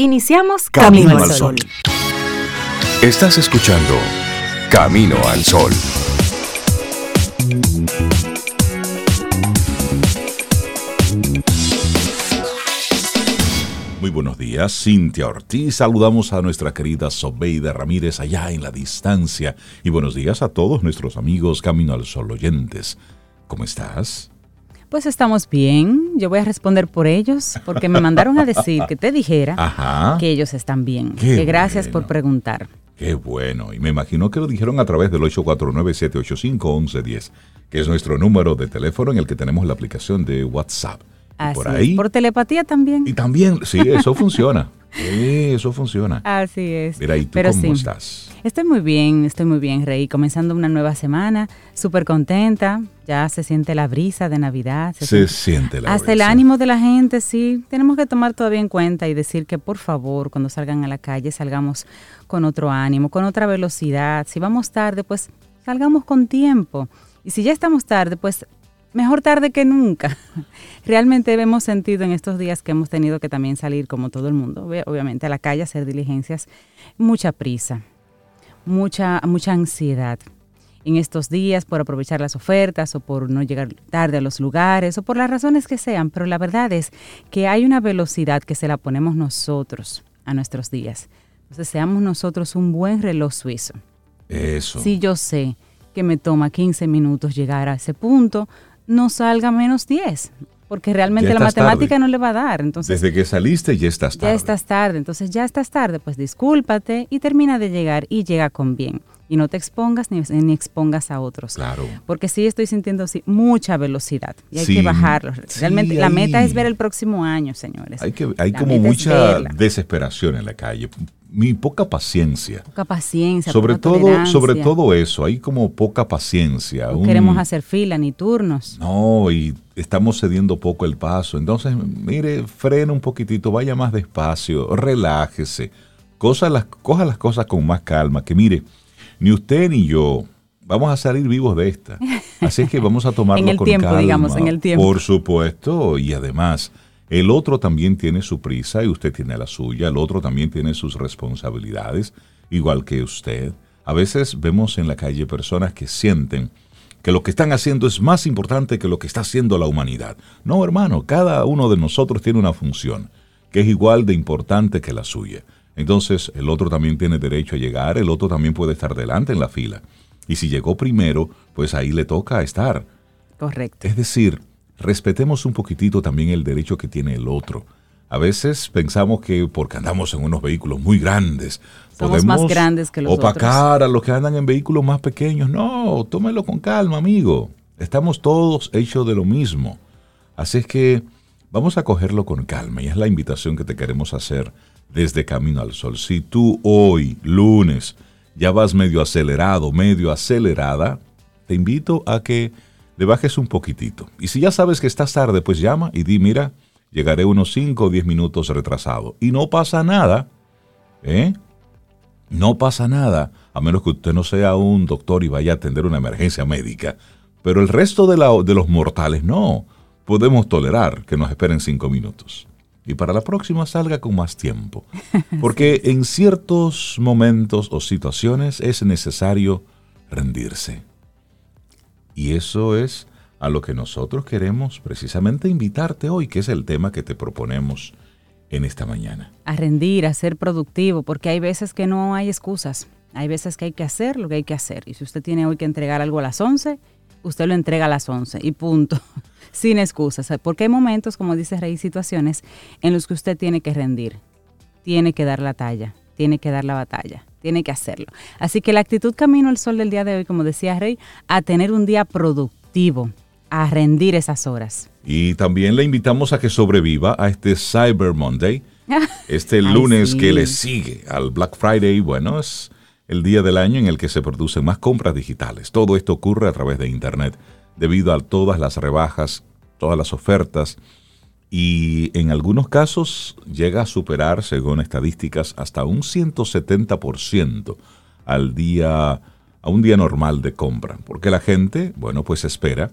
Iniciamos Camino, al Sol. Estás escuchando Camino al Sol. Muy buenos días, Cintia Ortiz. Saludamos a nuestra querida Sobeida Ramírez allá en la distancia. Y buenos días a todos nuestros amigos Camino al Sol oyentes. ¿Cómo estás? Pues estamos bien. Yo voy a responder por ellos porque me mandaron a decir que te dijera que ellos están bien. que gracias por preguntar. Qué bueno. Y me imagino que lo dijeron a través del 849-785-1110, que es nuestro número de teléfono en el que tenemos la aplicación de WhatsApp. Por ahí. Por telepatía también. Y también, sí, eso funciona. eso funciona. Así es. Mira, ¿y tú cómo estás? Estoy muy bien, estoy muy bien, Rey. Comenzando una nueva semana, súper contenta. Ya se siente la brisa de Navidad. Se, siente, la Hasta el ánimo de la gente, sí. Tenemos que tomar todavía en cuenta y decir que por favor, cuando salgan a la calle, salgamos con otro ánimo, con otra velocidad. Si vamos tarde, pues salgamos con tiempo. Y si ya estamos tarde, pues mejor tarde que nunca. Realmente hemos sentido en estos días que hemos tenido que también salir, como todo el mundo, obviamente a la calle, a hacer diligencias, mucha prisa mucha, mucha ansiedad en estos días por aprovechar las ofertas o por no llegar tarde a los lugares o por las razones que sean, pero la verdad es que hay una velocidad que se la ponemos nosotros a nuestros días. Entonces seamos nosotros un buen reloj suizo. Eso. Si yo sé que me toma 15 minutos llegar a ese punto, no salga menos 10 porque realmente la matemática no le va a dar. Entonces, Desde que saliste ya estás tarde. Ya estás tarde, entonces ya estás tarde, pues discúlpate y termina de llegar y llega con bien. Y no te expongas ni, ni expongas a otros. Claro. Porque sí estoy sintiendo así, mucha velocidad y hay que bajarlo. Realmente la meta es ver el próximo año, señores. Hay, que, hay como mucha desesperación en la calle mi poca paciencia. Poca paciencia. Sobre todo, sobre todo eso, hay como poca paciencia. No queremos hacer fila ni turnos. No, y estamos cediendo poco el paso. Entonces, mire, frena un poquitito, vaya más despacio, relájese, cosa las, coja las cosas con más calma. Que mire, ni usted ni yo vamos a salir vivos de esta. Así es que vamos a tomarlo en el tiempo, digamos, en el tiempo. Por supuesto, y además el otro también tiene su prisa y usted tiene la suya. El otro también tiene sus responsabilidades, igual que usted. A veces vemos en la calle personas que sienten que lo que están haciendo es más importante que lo que está haciendo la humanidad. No, hermano, cada uno de nosotros tiene una función que es igual de importante que la suya. Entonces, el otro también tiene derecho a llegar, el otro también puede estar delante en la fila. Y si llegó primero, pues ahí le toca estar. Correcto. Es decir, respetemos un poquitito también el derecho que tiene el otro. A veces pensamos que porque andamos en unos vehículos muy grandes, podemos más grandes que los opacar a los que andan en vehículos más pequeños. No, tómelo con calma, amigo. Estamos todos hechos de lo mismo. Así es que vamos a cogerlo con calma y es la invitación que te queremos hacer desde Camino al Sol. Si tú hoy, lunes, ya vas medio acelerado, medio acelerada, te invito a que le bajes un poquitito. Y si ya sabes que estás tarde, pues llama y di, mira, llegaré unos 5 o 10 minutos retrasado. Y no pasa nada, ¿eh? No pasa nada, a menos que usted no sea un doctor y vaya a atender una emergencia médica. Pero el resto de, los mortales no. Podemos tolerar que nos esperen 5 minutos. Y para la próxima salga con más tiempo. Porque en ciertos momentos o situaciones es necesario rendirse. Y eso es a lo que nosotros queremos precisamente invitarte hoy, que es el tema que te proponemos en esta mañana. A rendir, a ser productivo, porque hay veces que no hay excusas. Hay veces que hay que hacer lo que hay que hacer. Y si usted tiene hoy que entregar algo a las 11, usted lo entrega a las 11 y punto, sin excusas. Porque hay momentos, como dice Rey, situaciones en los que usted tiene que rendir, tiene que dar la talla, tiene que dar la batalla tiene que hacerlo. Así que la actitud camino al sol del día de hoy, como decía Rey, a tener un día productivo, a rendir esas horas. Y también le invitamos a que sobreviva a este Cyber Monday, este lunes que le sigue al Black Friday. Bueno, es el día del año en el que se producen más compras digitales. Todo esto ocurre a través de Internet debido a todas las rebajas, todas las ofertas y en algunos casos llega a superar, según estadísticas, hasta un 170% al día, a un día normal de compra, porque la gente, bueno, pues espera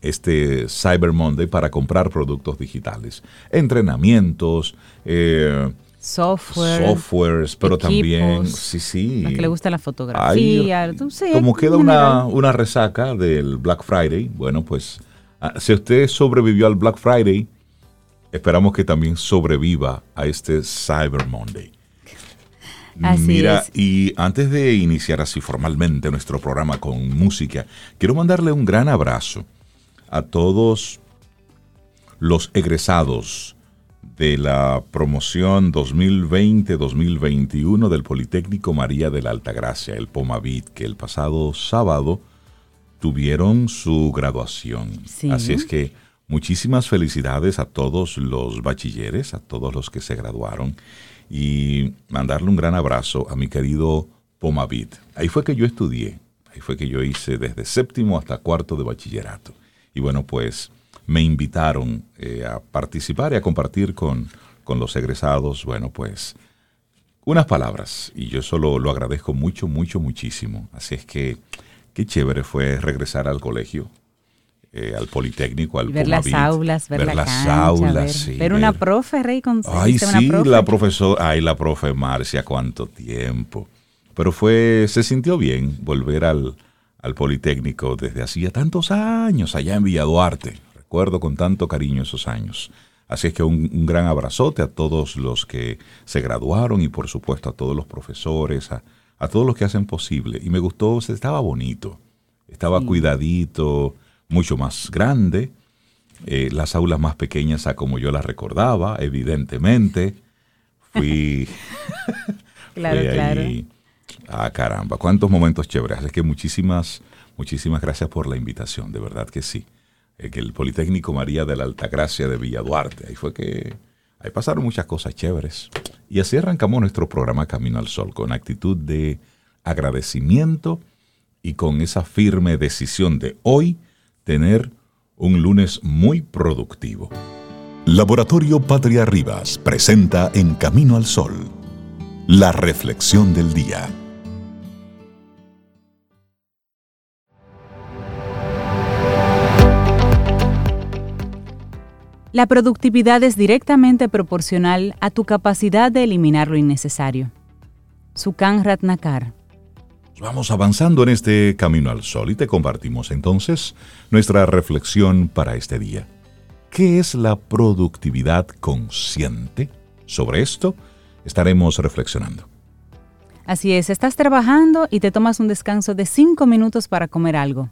este Cyber Monday para comprar productos digitales, entrenamientos, eh, software, softwares, pero también, sí, sí. A que le gusta la fotografía. como queda una, una, resaca del Black Friday, bueno, pues ah, si usted sobrevivió al Black Friday, esperamos que también sobreviva a este Cyber Monday. Mira, y antes de iniciar así formalmente nuestro programa con música, quiero mandarle un gran abrazo a todos los egresados de la promoción 2020-2021 del Politécnico María de la Altagracia, el POMAVIT, que el pasado sábado tuvieron su graduación. Así es que muchísimas felicidades a todos los bachilleres, a todos los que se graduaron y mandarle un gran abrazo a mi querido Pomavit. Ahí fue que yo estudié, ahí fue que yo hice desde séptimo hasta cuarto de bachillerato. Y bueno, pues me invitaron eh, a participar y a compartir con, con los egresados, bueno, pues unas palabras. Y yo eso lo, agradezco mucho, mucho, muchísimo. Así es que qué chévere fue regresar al colegio, eh, al Politécnico, al Ver las aulas, ver, ver la las aulas, ver, una profe, Rey, con Ay, sí, la profesora, ay, la profe Marcia, cuánto tiempo. Pero fue, se sintió bien volver al, al Politécnico desde hacía tantos años, allá en Villa Duarte. Recuerdo con tanto cariño esos años. Así es que un, un, gran abrazote a todos los que se graduaron y por supuesto a todos los profesores, a, a todos los que hacen posible. Y me gustó, estaba bonito, estaba cuidadito, mucho más grande, eh, las aulas más pequeñas a como yo las recordaba, evidentemente. Fui, claro, claro. Ah, caramba, cuántos momentos chéveres. Es que muchísimas, muchísimas gracias por la invitación, de verdad que sí. Eh, que el Politécnico María de la Altagracia de Villa Duarte, ahí fue que ahí pasaron muchas cosas chéveres. Y así arrancamos nuestro programa Camino al Sol, con actitud de agradecimiento y con esa firme decisión de hoy tener un lunes muy productivo. Laboratorio Patria Rivas presenta En Camino al Sol, la reflexión del día. La productividad es directamente proporcional a tu capacidad de eliminar lo innecesario. Sukhan Ratnakar Vamos avanzando en este camino al sol y te compartimos entonces nuestra reflexión para este día. ¿Qué es la productividad consciente? Sobre esto estaremos reflexionando. Así es, estás trabajando y te tomas un descanso de cinco minutos para comer algo.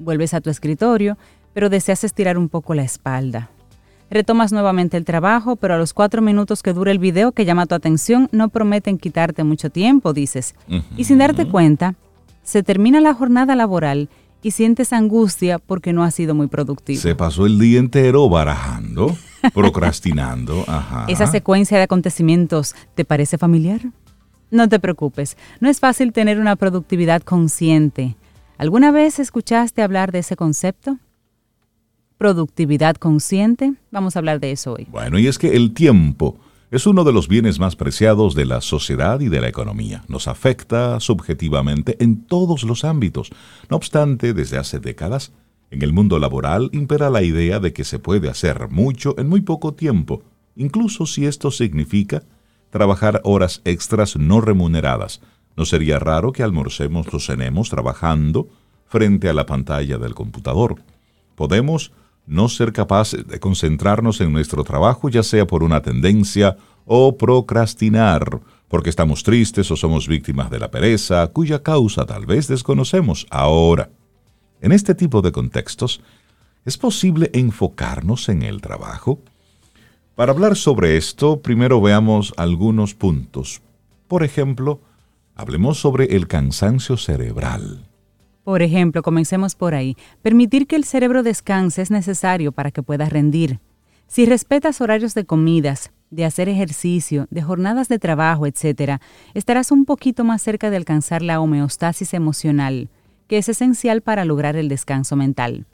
Vuelves a tu escritorio, pero deseas estirar un poco la espalda. Retomas nuevamente el trabajo, pero a los cuatro minutos que dura el video que llama tu atención no prometen quitarte mucho tiempo, dices. Y sin darte cuenta, se termina la jornada laboral y sientes angustia porque no ha sido muy productivo. Se pasó el día entero barajando, procrastinando. ¿Esa secuencia de acontecimientos te parece familiar? No te preocupes, no es fácil tener una productividad consciente. ¿Alguna vez escuchaste hablar de ese concepto? Productividad consciente. Vamos a hablar de eso hoy. Bueno, y es que el tiempo es uno de los bienes más preciados de la sociedad y de la economía. Nos afecta subjetivamente en todos los ámbitos. No obstante, desde hace décadas, en el mundo laboral impera la idea de que se puede hacer mucho en muy poco tiempo, incluso si esto significa trabajar horas extras no remuneradas. No sería raro que almorcemos los cenemos trabajando frente a la pantalla del computador. Podemos no ser capaces de concentrarnos en nuestro trabajo, ya sea por una tendencia o procrastinar, porque estamos tristes o somos víctimas de la pereza, cuya causa tal vez desconocemos ahora. En este tipo de contextos, ¿es posible enfocarnos en el trabajo? Para hablar sobre esto, primero veamos algunos puntos. Por ejemplo, hablemos sobre el cansancio cerebral. Por ejemplo, comencemos por ahí. Permitir que el cerebro descanse es necesario para que pueda rendir. Si respetas horarios de comidas, de hacer ejercicio, de jornadas de trabajo, etc., estarás un poquito más cerca de alcanzar la homeostasis emocional, que es esencial para lograr el descanso mental.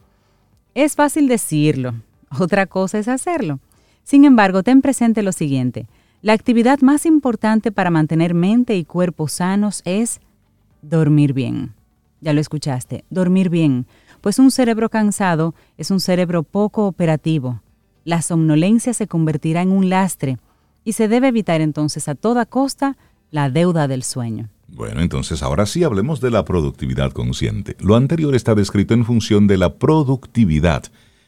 Es fácil decirlo, otra cosa es hacerlo. Sin embargo, ten presente lo siguiente. La actividad más importante para mantener mente y cuerpo sanos es dormir bien. Ya lo escuchaste, dormir bien, pues un cerebro cansado es un cerebro poco operativo. La somnolencia se convertirá en un lastre y se debe evitar entonces a toda costa la deuda del sueño. Bueno, entonces ahora sí hablemos de la productividad consciente. Lo anterior está descrito en función de la productividad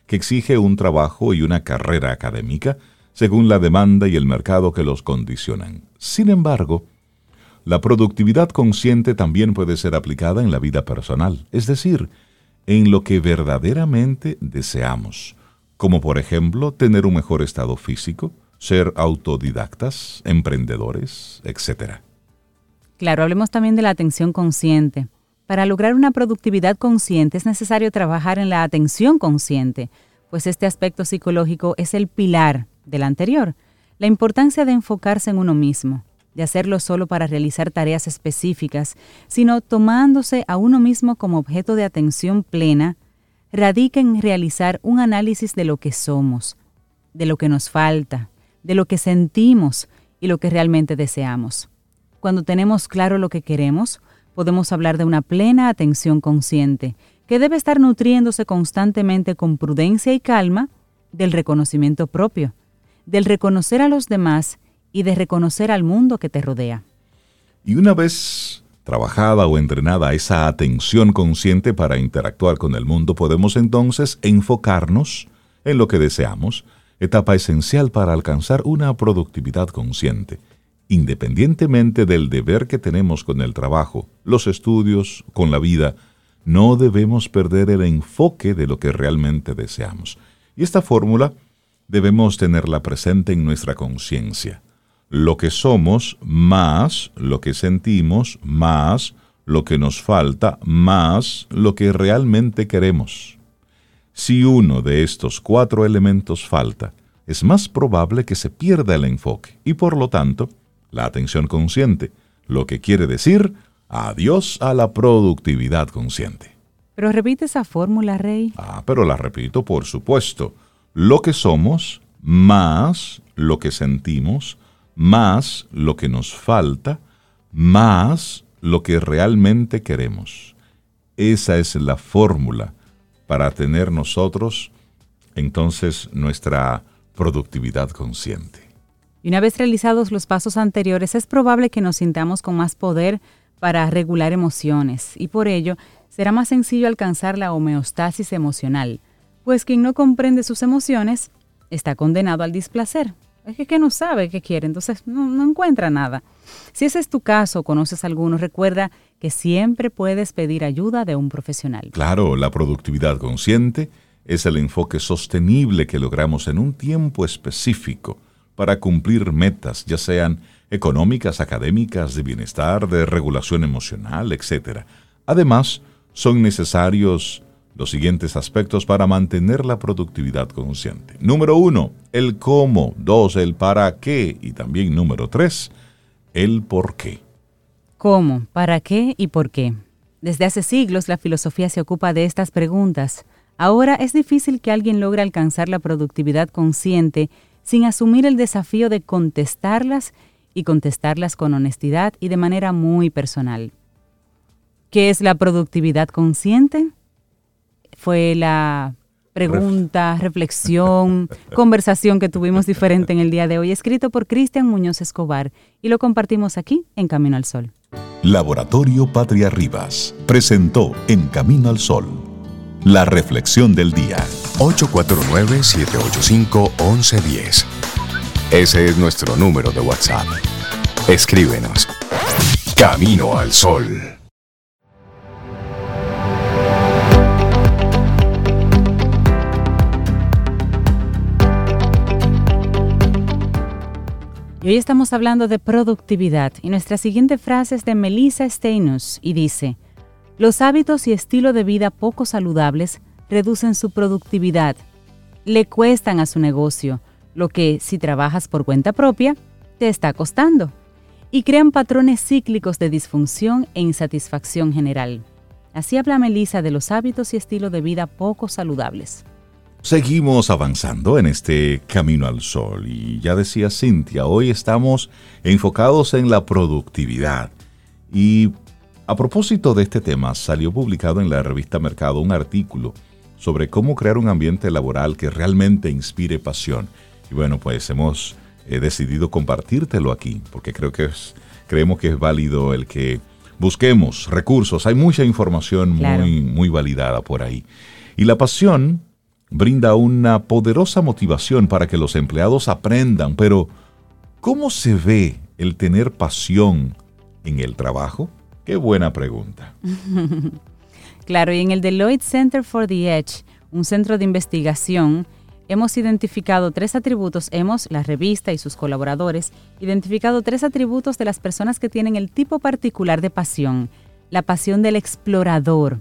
que exige un trabajo y una carrera académica según la demanda y el mercado que los condicionan. Sin embargo, la productividad consciente también puede ser aplicada en la vida personal, es decir, en lo que verdaderamente deseamos, como por ejemplo tener un mejor estado físico, ser autodidactas, emprendedores, etc. Claro, hablemos también de la atención consciente. Para lograr una productividad consciente es necesario trabajar en la atención consciente, pues este aspecto psicológico es el pilar del anterior. La importancia de enfocarse en uno mismo, de hacerlo solo para realizar tareas específicas, sino tomándose a uno mismo como objeto de atención plena, radica en realizar un análisis de lo que somos, de lo que nos falta, de lo que sentimos y lo que realmente deseamos. Cuando tenemos claro lo que queremos, podemos hablar de una plena atención consciente, que debe estar nutriéndose constantemente con prudencia y calma del reconocimiento propio, del reconocer a los demás y de reconocer al mundo que te rodea. Y una vez trabajada o entrenada esa atención consciente para interactuar con el mundo, podemos entonces enfocarnos en lo que deseamos, etapa esencial para alcanzar una productividad consciente, independientemente del deber que tenemos con el trabajo, los estudios, con la vida, no debemos perder el enfoque de lo que realmente deseamos. Y esta fórmula debemos tenerla presente en nuestra conciencia. Lo que somos más lo que sentimos, más lo que nos falta, más lo que realmente queremos. Si uno de estos cuatro elementos falta, es más probable que se pierda el enfoque y por lo tanto la atención consciente, lo que quiere decir adiós a la productividad consciente. Pero repite esa fórmula, Rey. Ah, pero la repito, por supuesto. Lo que somos más lo que sentimos, más lo que nos falta, más lo que realmente queremos. Esa es la fórmula para tener nosotros entonces nuestra productividad consciente. Y una vez realizados los pasos anteriores, es probable que nos sintamos con más poder para regular emociones y por ello será más sencillo alcanzar la homeostasis emocional, pues quien no comprende sus emociones está condenado al displacer. Es que, no sabe qué quiere, entonces no, no encuentra nada. Si ese es tu caso, conoces alguno, recuerda que siempre puedes pedir ayuda de un profesional. Claro, la productividad consciente es el enfoque sostenible que logramos en un tiempo específico para cumplir metas, ya sean económicas, académicas, de bienestar, de regulación emocional, etc. Además, son necesarios los siguientes aspectos para mantener la productividad consciente. Número uno, el cómo. Dos, el para qué. Y también número tres, el por qué. ¿Cómo? ¿Para qué? ¿Y por qué? Desde hace siglos la filosofía se ocupa de estas preguntas. Ahora es difícil que alguien logre alcanzar la productividad consciente sin asumir el desafío de contestarlas y contestarlas con honestidad y de manera muy personal. ¿Qué es la productividad consciente? Fue la pregunta, reflexión, conversación que tuvimos diferente en el día de hoy, escrito por Cristian Muñoz Escobar, y lo compartimos aquí en Camino al Sol. Laboratorio Patria Rivas presentó En Camino al Sol la reflexión del día. 849-785-1110. Ese es nuestro número de WhatsApp. Escríbenos. Camino al Sol. Y hoy estamos hablando de productividad y nuestra siguiente frase es de Melissa Steinus y dice, los hábitos y estilo de vida poco saludables reducen su productividad, le cuestan a su negocio, lo que si trabajas por cuenta propia, te está costando, y crean patrones cíclicos de disfunción e insatisfacción general. Así habla Melissa de los hábitos y estilo de vida poco saludables. Seguimos avanzando en este camino al sol y ya decía Cintia, hoy estamos enfocados en la productividad. Y a propósito de este tema, salió publicado en la revista Mercado un artículo sobre cómo crear un ambiente laboral que realmente inspire pasión. Y bueno, pues hemos he decidido compartírtelo aquí, porque creo que es, creemos que es válido el que busquemos recursos. Hay mucha información muy, muy validada por ahí. Y la pasión brinda una poderosa motivación para que los empleados aprendan, pero ¿cómo se ve el tener pasión en el trabajo? Qué buena pregunta. claro, y en el Deloitte Center for the Edge, un centro de investigación, hemos identificado tres atributos, hemos, la revista y sus colaboradores, identificado tres atributos de las personas que tienen el tipo particular de pasión, la pasión del explorador,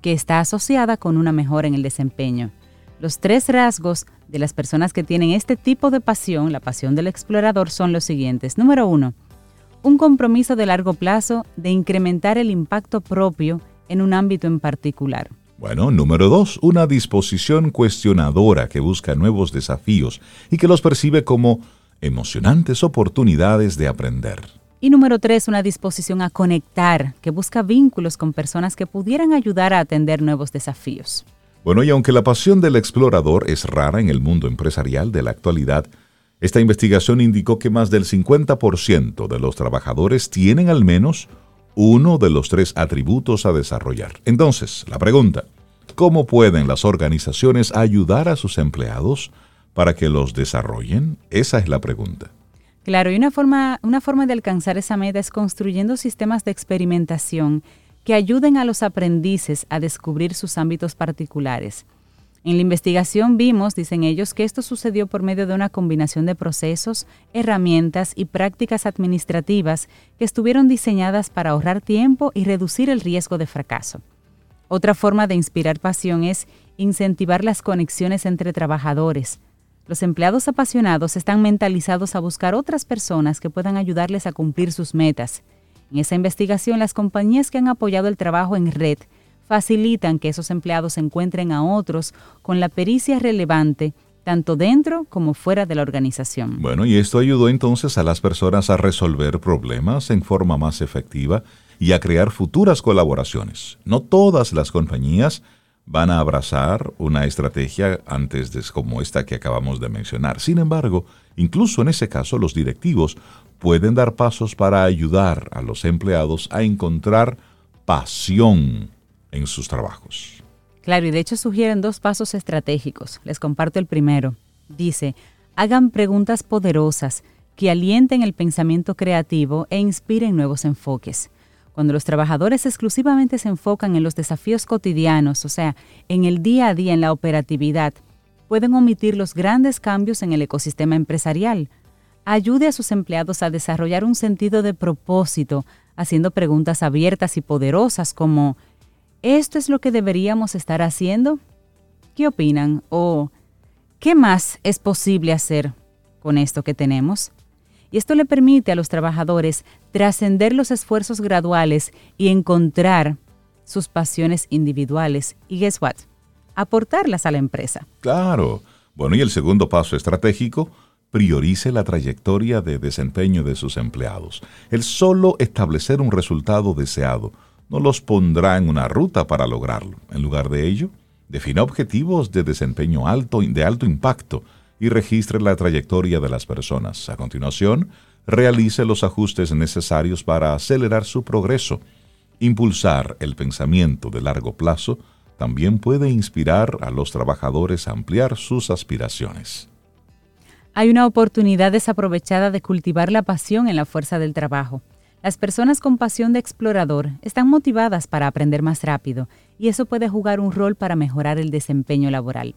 que está asociada con una mejora en el desempeño. Los tres rasgos de las personas que tienen este tipo de pasión, la pasión del explorador, son los siguientes. Número uno, un compromiso de largo plazo de incrementar el impacto propio en un ámbito en particular. Bueno, número dos, una disposición cuestionadora que busca nuevos desafíos y que los percibe como emocionantes oportunidades de aprender. Y número tres, una disposición a conectar, que busca vínculos con personas que pudieran ayudar a atender nuevos desafíos. Bueno, y aunque la pasión del explorador es rara en el mundo empresarial de la actualidad, esta investigación indicó que más del 50% de los trabajadores tienen al menos uno de los tres atributos a desarrollar. Entonces, la pregunta, ¿cómo pueden las organizaciones ayudar a sus empleados para que los desarrollen? Esa es la pregunta. Claro, y una forma, una forma de alcanzar esa meta es construyendo sistemas de experimentación que ayuden a los aprendices a descubrir sus ámbitos particulares. En la investigación vimos, dicen ellos, que esto sucedió por medio de una combinación de procesos, herramientas y prácticas administrativas que estuvieron diseñadas para ahorrar tiempo y reducir el riesgo de fracaso. Otra forma de inspirar pasión es incentivar las conexiones entre trabajadores. Los empleados apasionados están mentalizados a buscar otras personas que puedan ayudarles a cumplir sus metas. En esa investigación, las compañías que han apoyado el trabajo en red facilitan que esos empleados encuentren a otros con la pericia relevante tanto dentro como fuera de la organización. Bueno, y esto ayudó entonces a las personas a resolver problemas en forma más efectiva y a crear futuras colaboraciones. No todas las compañías van a abrazar una estrategia antes de como esta que acabamos de mencionar. Sin embargo, incluso en ese caso los directivos pueden dar pasos para ayudar a los empleados a encontrar pasión en sus trabajos. Claro, y de hecho sugieren dos pasos estratégicos. Les comparto el primero. Dice, hagan preguntas poderosas que alienten el pensamiento creativo e inspiren nuevos enfoques. Cuando los trabajadores exclusivamente se enfocan en los desafíos cotidianos, o sea, en el día a día, en la operatividad, pueden omitir los grandes cambios en el ecosistema empresarial. Ayude a sus empleados a desarrollar un sentido de propósito, haciendo preguntas abiertas y poderosas como ¿esto es lo que deberíamos estar haciendo? ¿Qué opinan? ¿O qué más es posible hacer con esto que tenemos? Y esto le permite a los trabajadores trascender los esfuerzos graduales y encontrar sus pasiones individuales. Y guess what? Aportarlas a la empresa. Claro. Bueno, y el segundo paso estratégico, priorice la trayectoria de desempeño de sus empleados. El solo establecer un resultado deseado no los pondrá en una ruta para lograrlo. En lugar de ello, defina objetivos de desempeño alto, de alto impacto y registre la trayectoria de las personas. A continuación, realice los ajustes necesarios para acelerar su progreso. Impulsar el pensamiento de largo plazo también puede inspirar a los trabajadores a ampliar sus aspiraciones. Hay una oportunidad desaprovechada de cultivar la pasión en la fuerza del trabajo. Las personas con pasión de explorador están motivadas para aprender más rápido y eso puede jugar un rol para mejorar el desempeño laboral.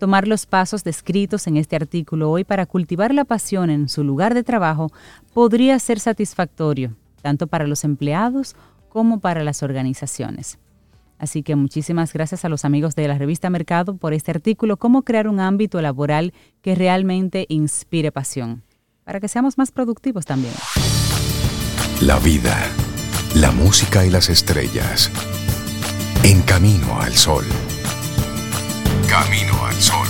Tomar los pasos descritos en este artículo hoy para cultivar la pasión en su lugar de trabajo podría ser satisfactorio, tanto para los empleados como para las organizaciones. Así que muchísimas gracias a los amigos de la revista Mercado por este artículo, Cómo crear un ámbito laboral que realmente inspire pasión, para que seamos más productivos también. La vida, la música y las estrellas. En camino al sol. Camino al sol.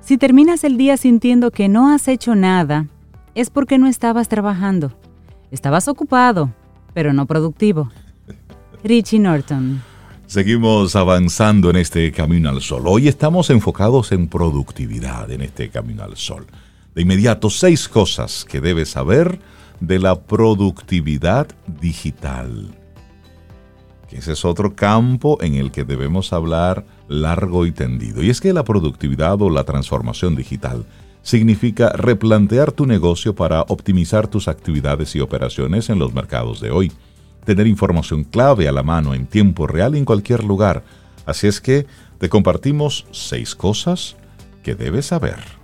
Si terminas el día sintiendo que no has hecho nada, es porque no estabas trabajando. Estabas ocupado, pero no productivo. Richie Norton. Seguimos avanzando en este camino al sol. Hoy estamos enfocados en productividad en este camino al sol. De inmediato, seis cosas que debes saber de la productividad digital. ese es otro campo en el que debemos hablar largo y tendido. Y es que la productividad o la transformación digital significa replantear tu negocio para optimizar tus actividades y operaciones en los mercados de hoy. Tener información clave a la mano en tiempo real en cualquier lugar. Así es que te compartimos seis cosas que debes saber.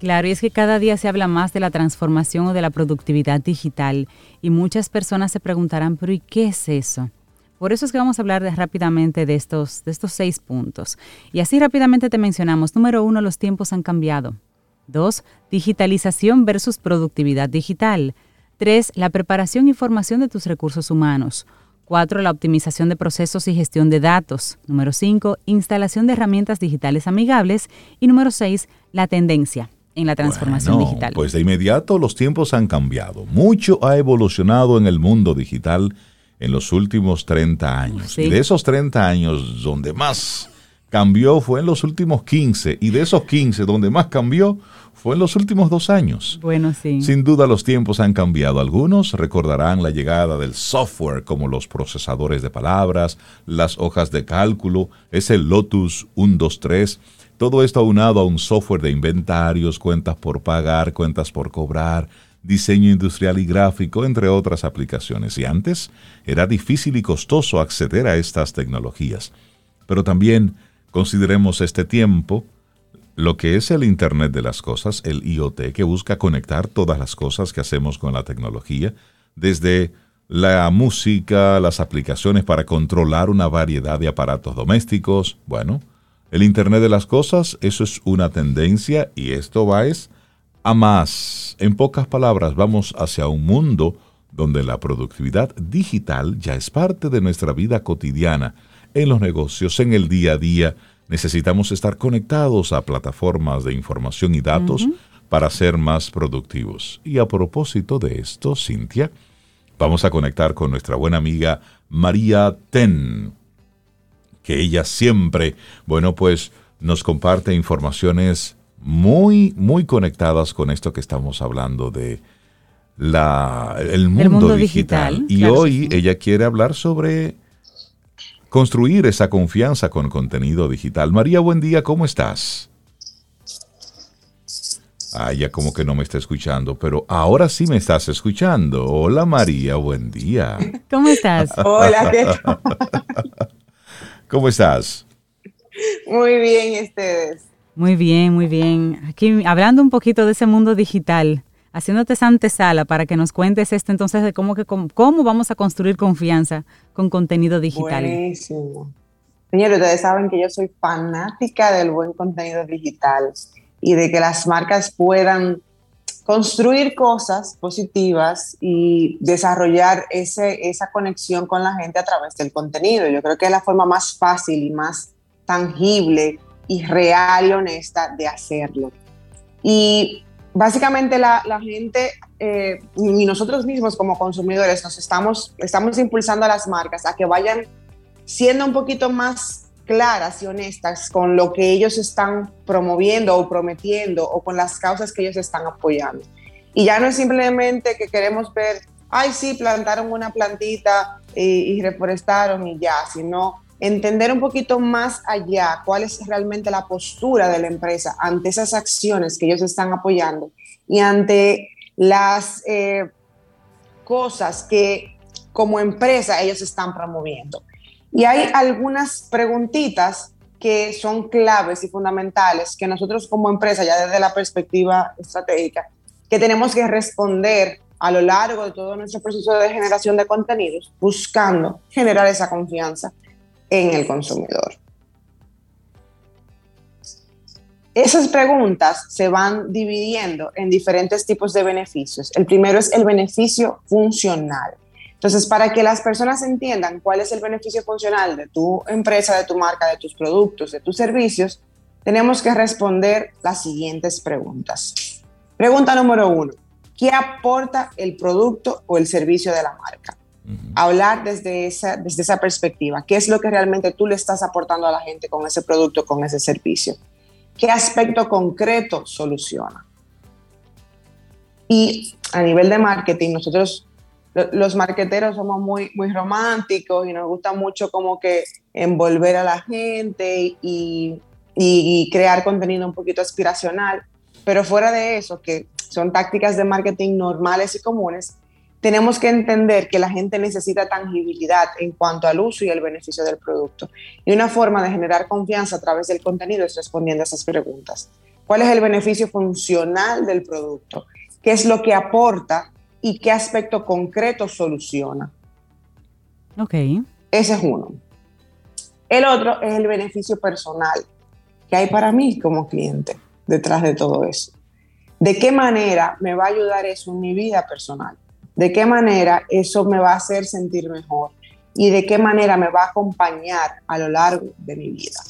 Claro, y es que cada día se habla más de la transformación o de la productividad digital y muchas personas se preguntarán, pero ¿y qué es eso? Por eso es que vamos a hablar rápidamente de estos, de estos seis puntos. Y así rápidamente te mencionamos. Número uno, los tiempos han cambiado. Dos, digitalización versus productividad digital. Tres, la preparación y formación de tus recursos humanos. Cuatro, la optimización de procesos y gestión de datos. Número cinco, instalación de herramientas digitales amigables. Y número seis, la tendencia en la transformación digital. Pues de inmediato los tiempos han cambiado. Mucho ha evolucionado en el mundo digital en los últimos 30 años. Y de esos 30 años, donde más cambió fue en los últimos 15. Y de esos 15, donde más cambió fue en los últimos dos años. Bueno, sí. Sin duda los tiempos han cambiado. Algunos recordarán la llegada del software como los procesadores de palabras, las hojas de cálculo, ese Lotus 123. Todo esto aunado a un software de inventarios, cuentas por pagar, cuentas por cobrar, diseño industrial y gráfico, entre otras aplicaciones. Y antes era difícil y costoso acceder a estas tecnologías. Pero también consideremos este tiempo lo que es el Internet de las Cosas, el IoT, que busca conectar todas las cosas que hacemos con la tecnología, desde la música, las aplicaciones para controlar una variedad de aparatos domésticos. Bueno, el Internet de las Cosas, eso es una tendencia y esto va es a más. En pocas palabras, vamos hacia un mundo donde la productividad digital ya es parte de nuestra vida cotidiana, en los negocios, en el día a día. Necesitamos estar conectados a plataformas de información y datos para ser más productivos. Y a propósito de esto, Cintia, vamos a conectar con nuestra buena amiga María Ten, que ella siempre, bueno, pues nos comparte informaciones muy, muy conectadas con esto que estamos hablando de la, el, mundo, digital. Y hoy ella quiere hablar sobre construir esa confianza con contenido digital. María, buen día, ¿cómo estás? Ah, ya como que no me está escuchando, pero ahora sí me estás escuchando. Hola María, buen día. ¿Cómo estás? Hola, ¿qué ¿Cómo estás? Muy bien, ustedes. Muy bien, muy bien. Aquí hablando un poquito de ese mundo digital, haciéndote esa antesala para que nos cuentes esto entonces de cómo, que, cómo vamos a construir confianza con contenido digital. Buenísimo. Señores, ustedes saben que yo soy fanática del buen contenido digital y de que las marcas puedan construir cosas positivas y desarrollar ese, esa conexión con la gente a través del contenido. Yo creo que es la forma más fácil y más tangible y real y honesta de hacerlo. Y básicamente la, la gente eh, y nosotros mismos como consumidores nos estamos, estamos impulsando a las marcas a que vayan siendo un poquito más claras y honestas con lo que ellos están promoviendo o prometiendo o con las causas que ellos están apoyando. Y ya no es simplemente que queremos ver, ay, sí, plantaron una plantita y, y reforestaron y ya, sino entender un poquito más allá cuál es realmente la postura de la empresa ante esas acciones que ellos están apoyando y ante las eh, cosas que como empresa ellos están promoviendo. Y hay algunas preguntitas que son claves y fundamentales que nosotros como empresa, ya desde la perspectiva estratégica, que tenemos que responder a lo largo de todo nuestro proceso de generación de contenidos, buscando generar esa confianza en el consumidor. Esas preguntas se van dividiendo en diferentes tipos de beneficios. El primero es el beneficio funcional. Entonces, para que las personas entiendan cuál es el beneficio funcional de tu empresa, de tu marca, de tus productos, de tus servicios, tenemos que responder las siguientes preguntas. Pregunta número uno, ¿qué aporta el producto o el servicio de la marca? Hablar desde esa, desde esa perspectiva. ¿Qué es lo que realmente tú le estás aportando a la gente con ese producto, con ese servicio? ¿Qué aspecto concreto soluciona? Y a nivel de marketing, nosotros los marqueteros somos muy, muy románticos y nos gusta mucho como que envolver a la gente y, y, crear contenido un poquito aspiracional. Pero fuera de eso, que son tácticas de marketing normales y comunes, tenemos que entender que la gente necesita tangibilidad en cuanto al uso y el beneficio del producto. Y una forma de generar confianza a través del contenido es respondiendo a esas preguntas. ¿Cuál es el beneficio funcional del producto? ¿Qué es lo que aporta y qué aspecto concreto soluciona? Ok. Ese es uno. El otro es el beneficio personal que hay para mí como cliente detrás de todo eso. ¿De qué manera me va a ayudar eso en mi vida personal? ¿De qué manera eso me va a hacer sentir mejor? ¿Y de qué manera me va a acompañar a lo largo de mi vida?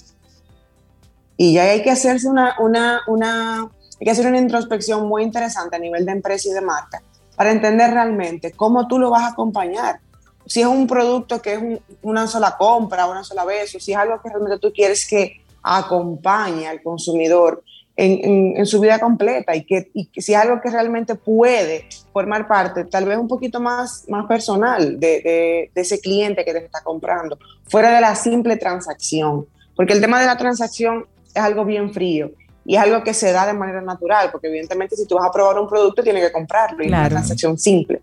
Y ya hay que hacerse una, una, una, hay que hacer una introspección muy interesante a nivel de empresa y de marca para entender realmente cómo tú lo vas a acompañar. Si es un producto que es una sola compra, una sola vez, o si es algo que realmente tú quieres que acompañe al consumidor en, su vida completa y que, si es algo que realmente puede formar parte, tal vez un poquito más, personal de, de, ese cliente que te está comprando, fuera de la simple transacción. Porque el tema de la transacción es algo bien frío y es algo que se da de manera natural, porque evidentemente si tú vas a probar un producto tienes que comprarlo y es una transacción simple.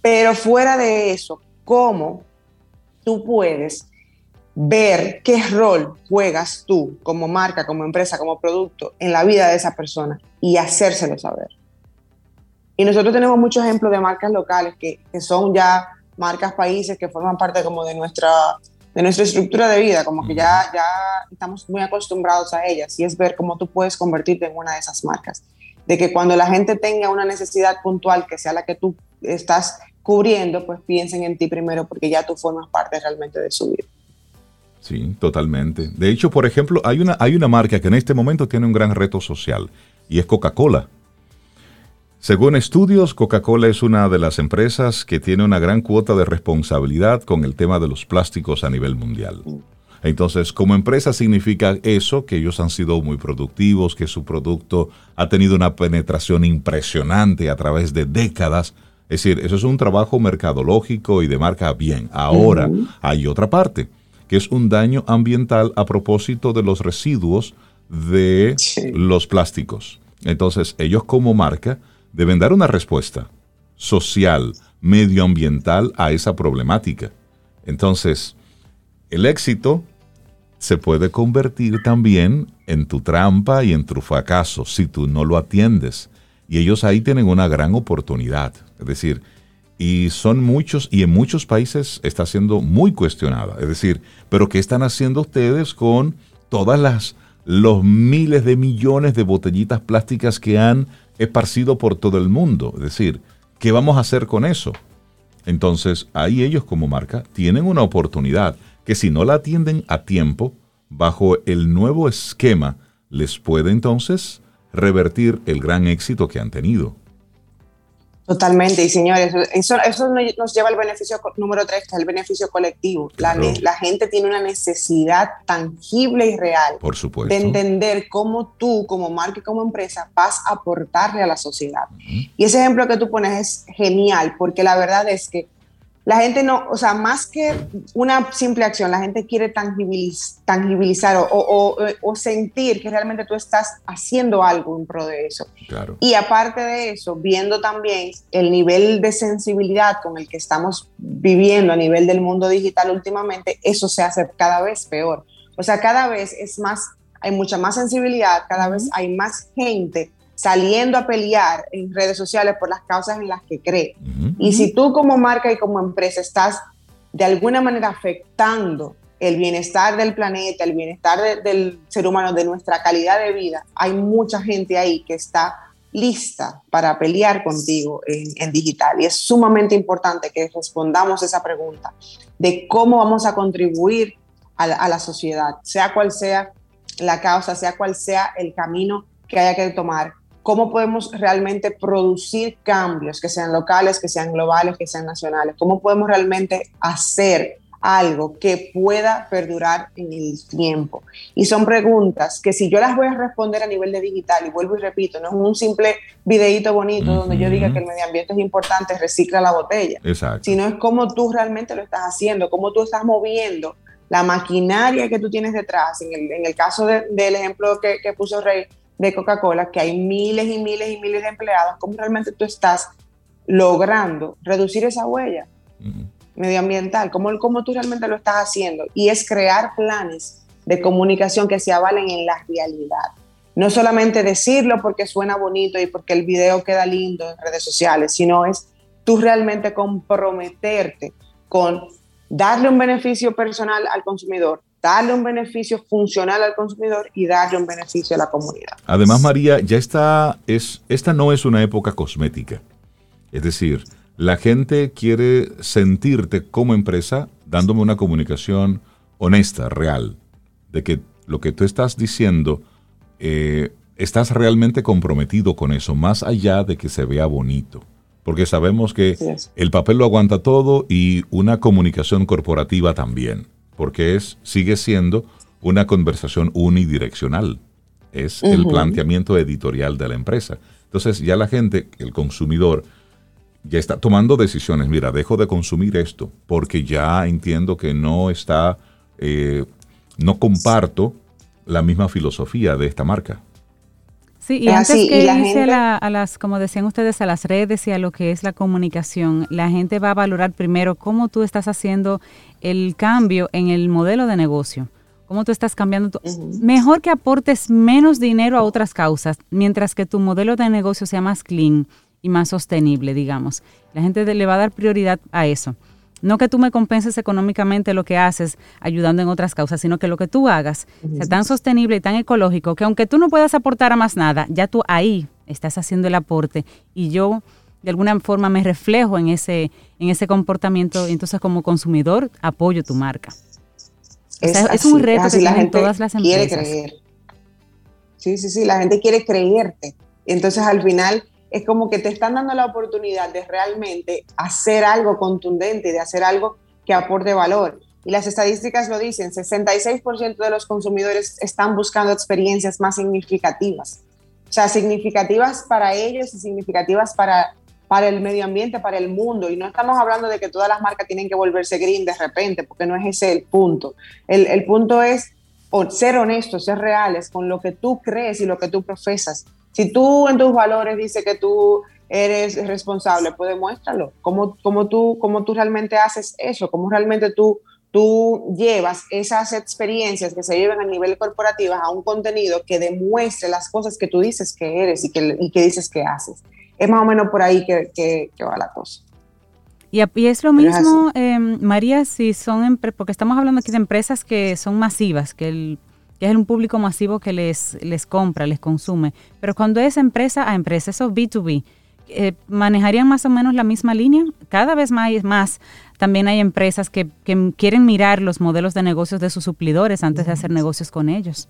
Pero fuera de eso, ¿cómo tú puedes ver qué rol juegas tú como marca, como empresa, como producto en la vida de esa persona y hacérselo saber. Y nosotros tenemos muchos ejemplos de marcas locales que, que, son ya marcas países que forman parte como de nuestra, de nuestra estructura de vida, como que ya, ya estamos muy acostumbrados a ellas y es ver cómo tú puedes convertirte en una de esas marcas. De que cuando la gente tenga una necesidad puntual que sea la que tú estás cubriendo, pues piensen en ti primero porque ya tú formas parte realmente de su vida. Sí, totalmente. De hecho, por ejemplo, hay una, hay una marca que en este momento tiene un gran reto social y es Coca-Cola. Según estudios, Coca-Cola es una de las empresas que tiene una gran cuota de responsabilidad con el tema de los plásticos a nivel mundial. Entonces, como empresa significa eso, que ellos han sido muy productivos, que su producto ha tenido una penetración impresionante a través de décadas. Es decir, eso es un trabajo mercadológico y de marca bien. Ahora, hay otra parte que es un daño ambiental a propósito de los residuos de los plásticos. Entonces, ellos como marca deben dar una respuesta social, medioambiental a esa problemática. Entonces, el éxito se puede convertir también en tu trampa y en tu fracaso si tú no lo atiendes. Y ellos ahí tienen una gran oportunidad. Es decir, y son muchos y en muchos países está siendo muy cuestionada. Es decir, pero ¿qué están haciendo ustedes con todas las los miles de millones de botellitas plásticas que han esparcido por todo el mundo? Es decir, ¿qué vamos a hacer con eso? Entonces, ahí ellos como marca tienen una oportunidad que si no la atienden a tiempo, bajo el nuevo esquema, les puede entonces revertir el gran éxito que han tenido. Totalmente, y señores, eso, eso nos lleva al beneficio número tres, que es el beneficio colectivo. La, la, gente tiene una necesidad tangible y real Por supuesto. de entender cómo tú, como marca y como empresa, vas a aportarle a la sociedad. Y ese ejemplo que tú pones es genial, porque la verdad es que la gente no, o sea, más que una simple acción, la gente quiere tangibilizar o, sentir que realmente tú estás haciendo algo en pro de eso. Claro. Y aparte de eso, viendo también el nivel de sensibilidad con el que estamos viviendo a nivel del mundo digital últimamente, eso se hace cada vez peor. O sea, cada vez es más, hay mucha más sensibilidad, cada vez hay más gente saliendo a pelear en redes sociales por las causas en las que cree. Y si tú como marca y como empresa estás de alguna manera afectando el bienestar del planeta, el bienestar del ser humano, de nuestra calidad de vida, hay mucha gente ahí que está lista para pelear contigo en, digital. Y es sumamente importante que respondamos esa pregunta de cómo vamos a contribuir a la, a la sociedad, sea cual sea la causa, sea cual sea el camino que haya que tomar cómo podemos realmente producir cambios, que sean locales, que sean globales, que sean nacionales, cómo podemos realmente hacer algo que pueda perdurar en el tiempo. Y son preguntas que si yo las voy a responder a nivel de digital, y vuelvo y repito, no es un simple videíto bonito donde yo diga que el medio ambiente es importante, recicla la botella, sino es cómo tú realmente lo estás haciendo, cómo tú estás moviendo la maquinaria que tú tienes detrás. En el, caso del ejemplo que, puso Rey de Coca-Cola, que hay miles y miles y miles de empleados, cómo realmente tú estás logrando reducir esa huella medioambiental, cómo, cómo tú realmente lo estás haciendo. Y es crear planes de comunicación que se avalen en la realidad. No solamente decirlo porque suena bonito y porque el video queda lindo en redes sociales, sino es tú realmente comprometerte con darle un beneficio personal al consumidor, darle un beneficio funcional al consumidor y darle un beneficio a la comunidad. Además, María, ya está, es, esta no es una época cosmética. Es decir, la gente quiere sentirte como empresa dándome una comunicación honesta, real, de que lo que tú estás diciendo, eh, estás realmente comprometido con eso, más allá de que se vea bonito. Porque sabemos que el papel lo aguanta todo y una comunicación corporativa también, porque es, sigue siendo una conversación unidireccional. Es el planteamiento editorial de la empresa. Entonces ya la gente, el consumidor, ya está tomando decisiones. Mira, dejo de consumir esto porque ya entiendo que no está, eh, no comparto la misma filosofía de esta marca. Sí, y antes que irse a, las, como decían ustedes, a las redes y a lo que es la comunicación, la gente va a valorar primero cómo tú estás haciendo el cambio en el modelo de negocio. Cómo tú estás cambiando. Mejor que aportes menos dinero a otras causas, mientras que tu modelo de negocio sea más clean, y más sostenible, digamos. La gente le va a dar prioridad a eso. No que tú me compenses económicamente lo que haces ayudando en otras causas, sino que lo que tú hagas sea tan sostenible y tan ecológico que aunque tú no puedas aportar a más nada, ya tú ahí estás haciendo el aporte y yo de alguna forma me reflejo en ese, en ese comportamiento y entonces como consumidor apoyo tu marca. Es, un reto que todas las empresas. Quiere creer. Sí, sí, sí, la gente quiere creerte. Entonces al final es como que te están dando la oportunidad de realmente hacer algo contundente, de hacer algo que aporte valor. Y las estadísticas lo dicen, 66% de los consumidores están buscando experiencias más significativas. O sea, significativas para ellos y significativas para, para el medio ambiente, para el mundo. Y no estamos hablando de que todas las marcas tienen que volverse green de repente, porque no es ese el punto. El, el punto es ser honestos, ser reales con lo que tú crees y lo que tú profesas. Si tú en tus valores dices que tú eres responsable, pues demuéstralo. ¿Cómo, cómo, tú, cómo tú realmente haces eso? ¿Cómo realmente tú, tú llevas esas experiencias que se llevan a nivel corporativo a un contenido que demuestre las cosas que tú dices que eres y que, y que dices que haces? Es más o menos por ahí que, que, va la cosa. Y, es lo mismo, em, María, si son, porque estamos hablando aquí de empresas que son masivas, que el que es un público masivo que les, les compra, les consume. Pero cuando es empresa a empresa, eso B2B, eh, ¿manejarían más o menos la misma línea? Cada vez más, más también hay empresas que, que quieren mirar los modelos de negocios de sus suplidores antes de hacer negocios con ellos.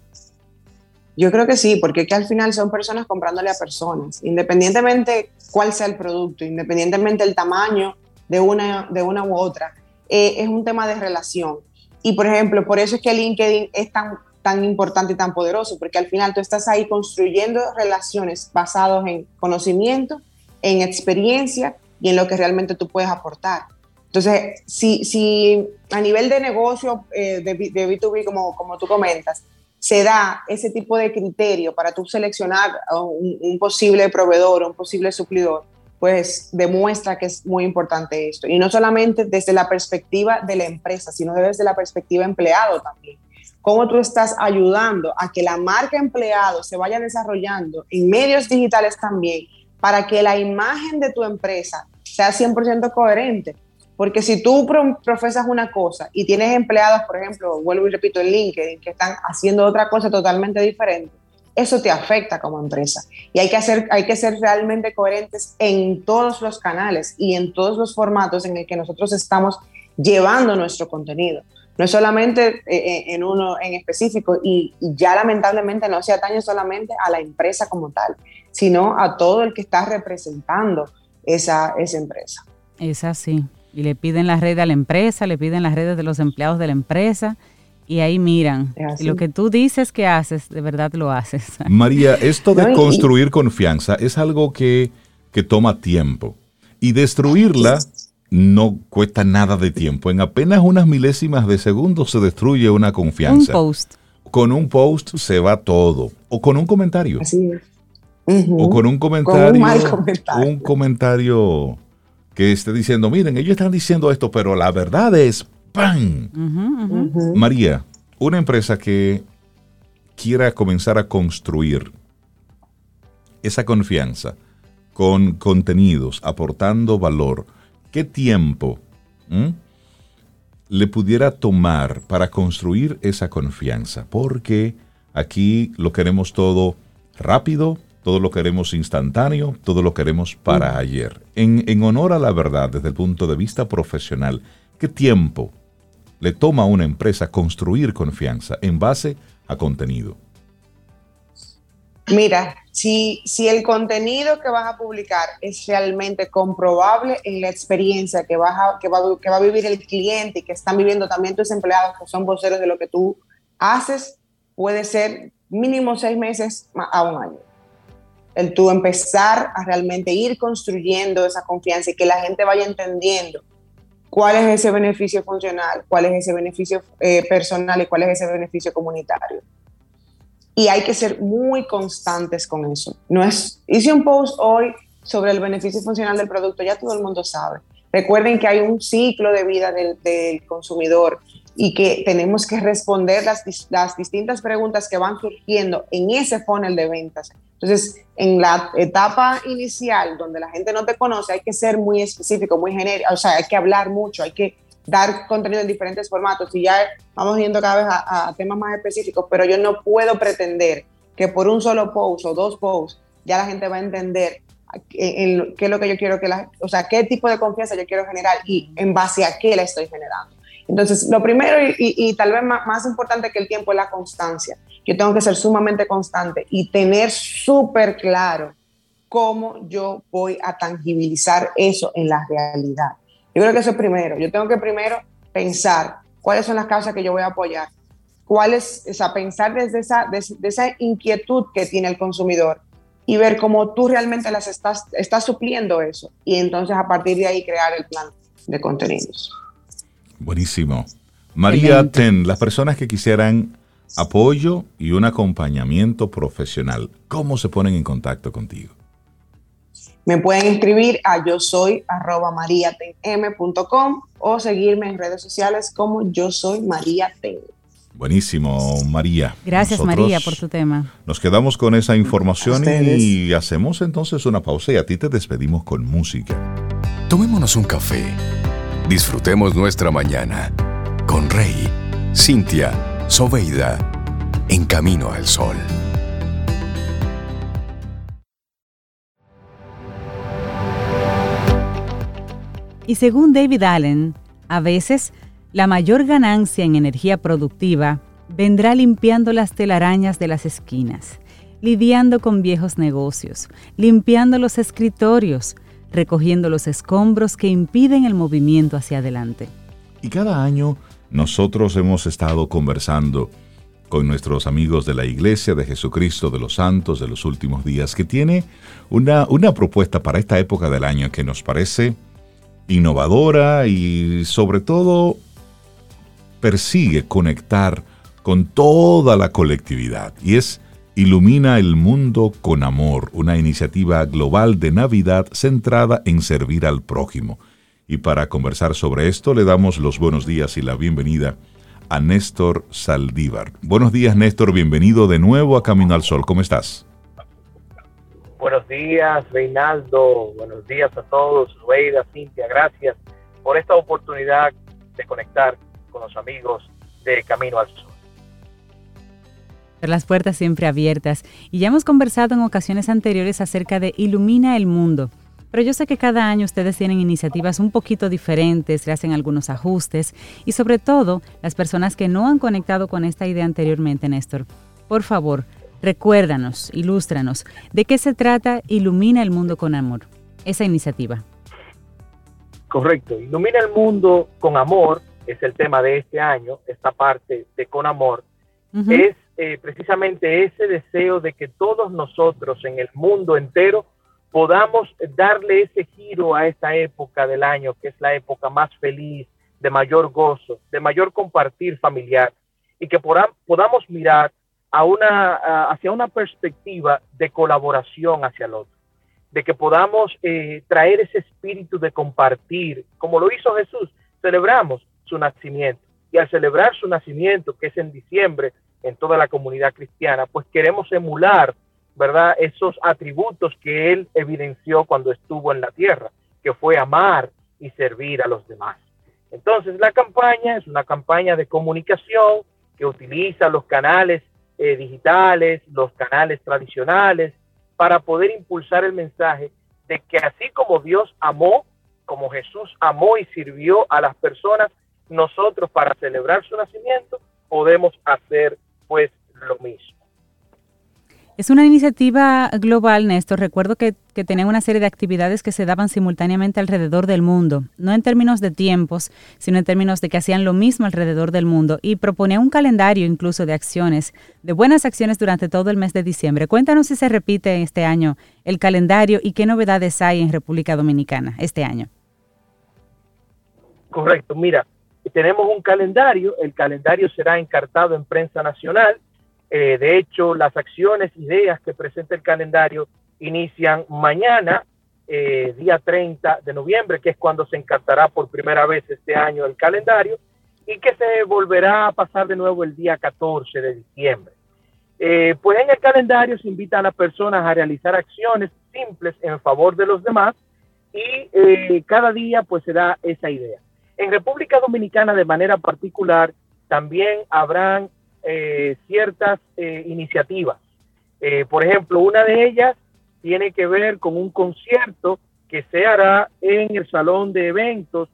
Yo creo que sí, porque que al final son personas comprándole a personas, independientemente cuál sea el producto, independientemente del tamaño de una, de una u otra, eh, es un tema de relación. Y por ejemplo, por eso es que LinkedIn es tan tan importante y tan poderoso, porque al final tú estás ahí construyendo relaciones basadas en conocimiento, en experiencia y en lo que realmente tú puedes aportar. Entonces, si, si a nivel de negocio eh, de, de, B2B, como, como tú comentas, se da ese tipo de criterio para tú seleccionar un, un posible proveedor, un posible suplidor, pues demuestra que es muy importante esto. Y no solamente desde la perspectiva de la empresa, sino desde la perspectiva empleado también cómo tú estás ayudando a que la marca empleado se vaya desarrollando en medios digitales también para que la imagen de tu empresa sea 100% coherente. Porque si tú profesas una cosa y tienes empleados, por ejemplo, vuelvo y repito, en LinkedIn, que están haciendo otra cosa totalmente diferente, eso te afecta como empresa. Y hay que, hacer, hay que ser realmente coherentes en todos los canales y en todos los formatos en el que nosotros estamos llevando nuestro contenido. no es solamente eh, eh, en uno en específico y, ya lamentablemente no se atañe solamente a la empresa como tal, sino a todo el que está representando esa, esa empresa. Es así. Y le piden las redes a la empresa, le piden las redes de los empleados de la empresa y ahí miran. lo que tú dices que haces, de verdad lo haces. María, esto de construir confianza es algo que, que toma tiempo. Y destruirla no cuesta nada de tiempo. En apenas unas milésimas de segundo se destruye una confianza. Un post. Con un post se va todo. O con un comentario. Así es. O con un comentario. un, comentario. Que esté diciendo, miren, ellos están diciendo esto, pero la verdad es, ¡pam! María, una empresa que quiera comenzar a construir esa confianza con contenidos, aportando valor, ¿qué tiempo le pudiera tomar para construir esa confianza? Porque aquí lo queremos todo rápido, todo lo queremos instantáneo, todo lo queremos para mm. ayer. En, en honor a la verdad, desde el punto de vista profesional, ¿qué tiempo le toma a una empresa construir confianza en base a contenido? Mira, si, si el contenido que vas a publicar es realmente comprobable en la experiencia que, vas que, va, que va a vivir el cliente y que están viviendo también tus empleados, que son voceros de lo que tú haces, puede ser mínimo seis meses a un año. El tú empezar a realmente ir construyendo esa confianza y que la gente vaya entendiendo cuál es ese beneficio funcional, cuál es ese beneficio eh, personal y cuál es ese beneficio comunitario y hay que ser muy constantes con eso. No es, hice un post hoy sobre el beneficio funcional del producto, ya todo el mundo sabe. Recuerden que hay un ciclo de vida del, consumidor y que tenemos que responder las, las, distintas preguntas que van surgiendo en ese funnel de ventas. Entonces, en la etapa inicial, donde la gente no te conoce, hay que ser muy específico, muy genérico, o sea, hay que hablar mucho, hay que dar contenido en diferentes formatos y ya vamos yendo cada vez a, temas más específicos, pero yo no puedo pretender que por un solo post o dos posts ya la gente va a entender qué es lo que yo quiero que la, o sea, qué tipo de confianza yo quiero generar y en base a qué la estoy generando. Entonces, lo primero y, tal vez más, importante que el tiempo es la constancia. Yo tengo que ser sumamente constante y tener súper claro cómo yo voy a tangibilizar eso en la realidad. Yo creo que eso es primero. Yo tengo que primero pensar cuáles son las causas que yo voy a apoyar, cuál es, o sea, pensar desde esa, esa inquietud que tiene el consumidor y ver cómo tú realmente las estás, estás supliendo eso. Y entonces a partir de ahí crear el plan de contenidos. Buenísimo. María Ten, las personas que quisieran apoyo y un acompañamiento profesional, ¿cómo se ponen en contacto contigo? Me pueden escribir a yo soy arroba o seguirme en redes sociales como yo soy María Ten. Buenísimo, María. Gracias, María, por tu tema. Nos quedamos con esa información y hacemos entonces una pausa y a ti te despedimos con música. Tomémonos un café. Disfrutemos nuestra mañana con Rey, Cintia, Soveida, en camino al sol. Y según David Allen, a veces la mayor ganancia en energía productiva vendrá limpiando las telarañas de las esquinas, lidiando con viejos negocios, limpiando los escritorios, recogiendo los escombros que impiden el movimiento hacia adelante. Y cada año nosotros hemos estado conversando con nuestros amigos de la Iglesia de Jesucristo de los Santos de los Últimos Días, que tiene una, una propuesta para esta época del año que nos parece innovadora y sobre todo persigue conectar con toda la colectividad y es Ilumina el Mundo con Amor, una iniciativa global de Navidad centrada en servir al prójimo. Y para conversar sobre esto le damos los buenos días y la bienvenida a Néstor Saldívar. Buenos días Néstor, bienvenido de nuevo a Camino al Sol, ¿cómo estás? Buenos días, Reinaldo. Buenos días a todos. Rueda, Cintia, gracias por esta oportunidad de conectar con los amigos de Camino al Sol. Las puertas siempre abiertas. Y ya hemos conversado en ocasiones anteriores acerca de Ilumina el Mundo, Pero yo sé que cada año ustedes tienen iniciativas un poquito diferentes, le hacen algunos ajustes y sobre todo las personas que no han conectado con esta idea anteriormente, Néstor, por favor, recuérdanos, ilústranos, ¿de qué se trata Ilumina el Mundo con Amor? Esa iniciativa. Correcto, Ilumina el Mundo con Amor es el tema de este año, esta parte de Con Amor, es eh, precisamente ese deseo de que todos nosotros en el mundo entero podamos darle ese giro a esta época del año, que es la época más feliz, de mayor gozo, de mayor compartir familiar, y que podamos mirar a una, hacia una perspectiva de colaboración hacia el otro, de que podamos eh, traer ese espíritu de compartir, como lo hizo Jesús, celebramos su nacimiento, y al celebrar su nacimiento, que es en diciembre, en toda la comunidad cristiana, pues queremos emular, ¿verdad? Esos atributos que él evidenció cuando estuvo en la tierra, que fue amar y servir a los demás. Entonces, la campaña es una campaña de comunicación que utiliza los canales eh, digitales, los canales tradicionales, para poder impulsar el mensaje de que así como Dios amó, como Jesús amó y sirvió a las personas, nosotros para celebrar su nacimiento podemos hacer pues lo mismo. Es una iniciativa global, Néstor. Recuerdo que, que tenía una serie de actividades que se daban simultáneamente alrededor del mundo, no en términos de tiempos, sino en términos de que hacían lo mismo alrededor del mundo y proponía un calendario incluso de acciones, de buenas acciones durante todo el mes de diciembre. Cuéntanos si se repite este año el calendario y qué novedades hay en República Dominicana este año. Correcto, mira, tenemos un calendario, el calendario será encartado en prensa nacional, eh, de hecho las acciones, ideas que presenta el calendario inician mañana, eh, día 30 de noviembre, que es cuando se encartará por primera vez este año el calendario, y que se volverá a pasar de nuevo el día 14 de diciembre. Eh, pues en el calendario se invita a las personas a realizar acciones simples en favor de los demás y cada día pues se da esa idea. En República Dominicana, de manera particular, también habrán eh, ciertas eh, iniciativas. Eh, por ejemplo, una de ellas tiene que ver con un concierto que se hará en el salón de eventos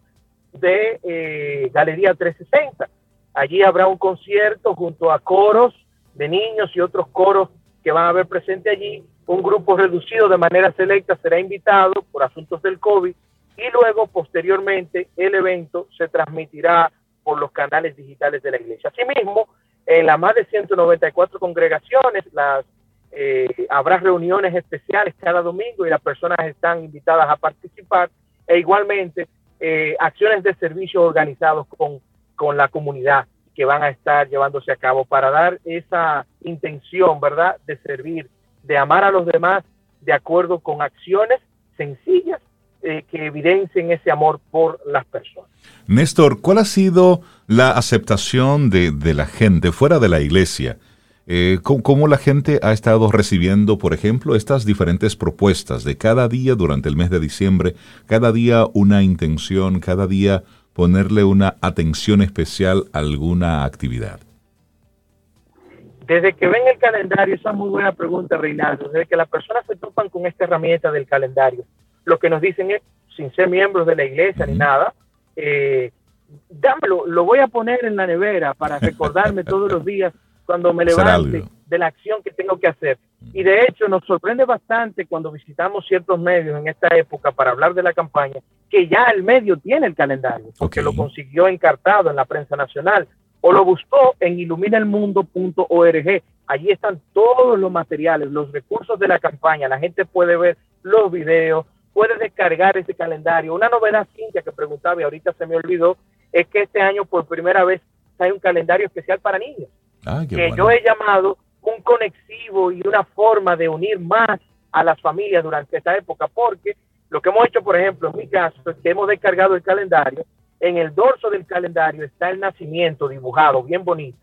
de Galería 360. Allí habrá un concierto junto a coros de niños y otros coros que van a haber presente allí. Un grupo reducido de manera selecta será invitado por asuntos del COVID y luego posteriormente el evento se transmitirá por los canales digitales de la iglesia. Asimismo, en las más de 194 congregaciones las, eh, habrá reuniones especiales cada domingo y las personas están invitadas a participar e igualmente eh, acciones de servicio organizados con, con la comunidad que van a estar llevándose a cabo para dar esa intención, ¿verdad?, de servir, de amar a los demás de acuerdo con acciones sencillas eh, que evidencien ese amor por las personas. Néstor, ¿cuál ha sido la aceptación de, la gente fuera de la iglesia? Eh, ¿cómo, la gente ha estado recibiendo, por ejemplo, estas diferentes propuestas de cada día durante el mes de diciembre, cada día una intención, cada día ponerle una atención especial a alguna actividad? Desde que ven el calendario, esa es muy buena pregunta, Reinaldo, desde que las personas se topan con esta herramienta del calendario, lo que nos dicen es, sin ser miembros de la iglesia ni nada, eh, dámelo, lo voy a poner en la nevera para recordarme todos los días cuando me levante de la acción que tengo que hacer. Y de hecho nos sorprende bastante cuando visitamos ciertos medios en esta época para hablar de la campaña, que ya el medio tiene el calendario, porque lo consiguió encartado en la prensa nacional o lo buscó en iluminaelmundo.org. Allí están todos los materiales, los recursos de la campaña. La gente puede ver los videos, puede descargar ese calendario. Una novedad, Cintia, que preguntaba y ahorita se me olvidó, es que este año por primera vez hay un calendario especial para niños, ah, que yo he llamado un conexivo y una forma de unir más a las familias durante esta época, porque lo que hemos hecho, por ejemplo, en mi caso, es que hemos descargado el calendario, en el dorso del calendario está el nacimiento dibujado, bien bonito,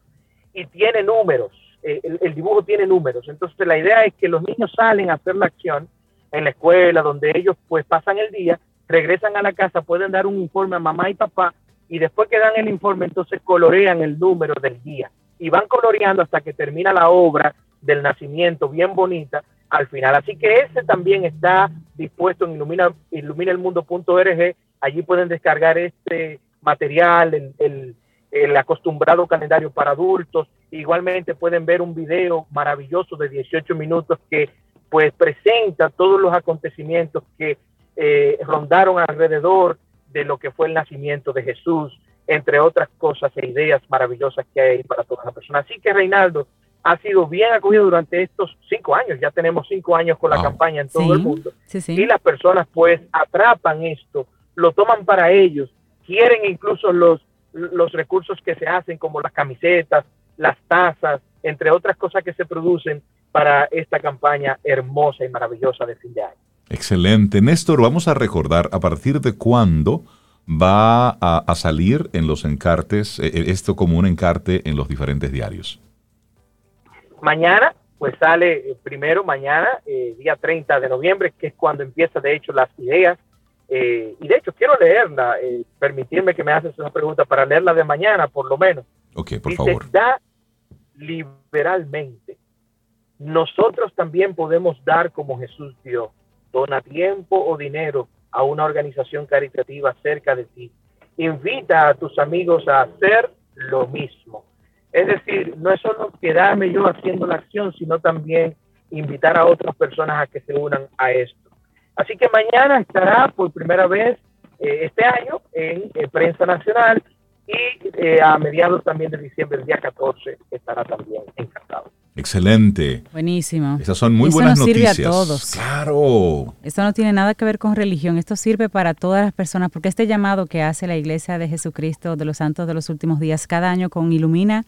y tiene números, eh, el, el dibujo tiene números, entonces la idea es que los niños salen a hacer la acción en la escuela, donde ellos pues pasan el día, regresan a la casa, pueden dar un informe a mamá y papá y después que dan el informe entonces colorean el número del día y van coloreando hasta que termina la obra del nacimiento bien bonita al final. Así que ese también está dispuesto en ilumina, iluminaelmundo.org. Allí pueden descargar este material, el, el, el, acostumbrado calendario para adultos. Igualmente pueden ver un video maravilloso de 18 minutos que pues presenta todos los acontecimientos que eh, rondaron alrededor de lo que fue el nacimiento de Jesús, entre otras cosas e ideas maravillosas que hay para todas las personas. Así que Reinaldo ha sido bien acogido durante estos cinco años, ya tenemos cinco años con la campaña en todo el mundo, y las personas pues atrapan esto, lo toman para ellos, quieren incluso los, los recursos que se hacen como las camisetas, las tazas, entre otras cosas que se producen para esta campaña hermosa y maravillosa de fin de año. Excelente. Néstor, vamos a recordar a partir de cuándo va a, salir en los encartes, eh, eh, esto como un encarte en los diferentes diarios. Mañana, pues sale eh, primero, mañana, día 30 de noviembre, que es cuando empieza de hecho las ideas. y de hecho quiero leerla, permitirme que me haces una pregunta para leerla de mañana, por lo menos. Ok, por Dice, favor. Da liberalmente. Nosotros también podemos dar como Jesús dio dona tiempo o dinero a una organización caritativa cerca de ti. Invita a tus amigos a hacer lo mismo. Es decir, no es solo quedarme yo haciendo la acción, sino también invitar a otras personas a que se unan a esto. Así que mañana estará por primera vez eh, este año en, Prensa Nacional y eh, a mediados también de diciembre, el día 14, estará también encantado. Excelente. Buenísimo. Esas son muy buenas nos noticias. sirve a todos. Claro. Esto no tiene nada que ver con religión, esto sirve para todas las personas, porque este llamado que hace la Iglesia de Jesucristo de los Santos de los Últimos Días cada año con Ilumina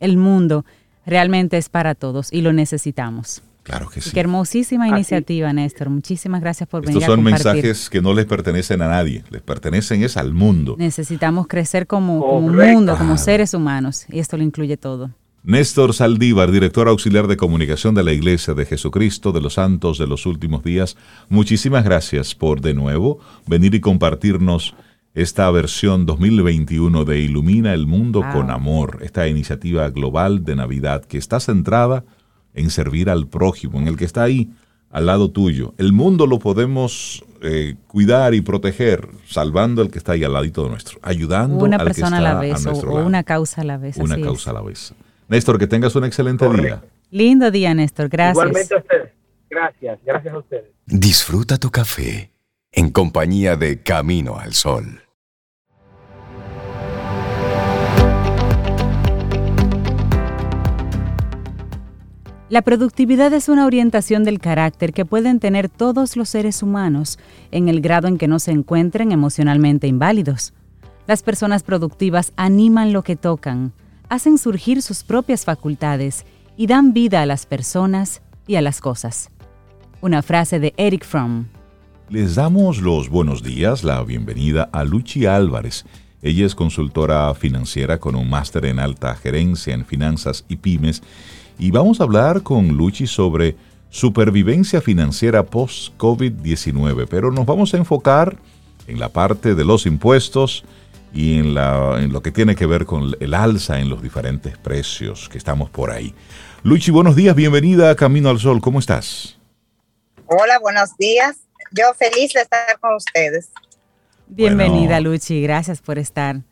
el Mundo, realmente es para todos y lo necesitamos. Claro que sí. Qué hermosísima iniciativa, Néstor. Muchísimas gracias por venir a compartir. Estos son mensajes que no les pertenecen a nadie, les pertenecen es al mundo. Necesitamos crecer como, como mundo, como seres humanos, y esto lo incluye todo. Néstor Saldívar, director auxiliar de comunicación de la Iglesia de Jesucristo de los Santos de los Últimos Días, muchísimas gracias por de nuevo venir y compartirnos esta versión 2021 de Ilumina el Mundo con Amor, esta iniciativa global de Navidad que está centrada en servir al prójimo, en el que está ahí al lado tuyo. El mundo lo podemos eh, cuidar y proteger, salvando al que está ahí al ladito de nuestro, ayudando una al persona que está a la vez o, una causa a la vez. Una causa a la vez. Néstor, que tengas un excelente día. Lindo día, Néstor. Gracias. Igualmente a ustedes. Gracias. Gracias a ustedes. Disfruta tu café en compañía de Camino al Sol. La productividad es una orientación del carácter que pueden tener todos los seres humanos en el grado en que no se encuentren emocionalmente inválidos. Las personas productivas animan lo que tocan, hacen surgir sus propias facultades y dan vida a las personas y a las cosas. Una frase de Eric Fromm. Les damos los buenos días, la bienvenida a Luchi Álvarez. Ella es consultora financiera con un máster en alta gerencia en finanzas y pymes y vamos a hablar con Luchi sobre supervivencia financiera post-COVID-19, pero nos vamos a enfocar en la parte de los impuestos, y en, la, en lo que tiene que ver con el alza en los diferentes precios que estamos por ahí. Luchi, buenos días, bienvenida a Camino al Sol, ¿cómo estás? Hola, buenos días. Yo feliz de estar con ustedes. Bienvenida, Luchi, gracias por estar.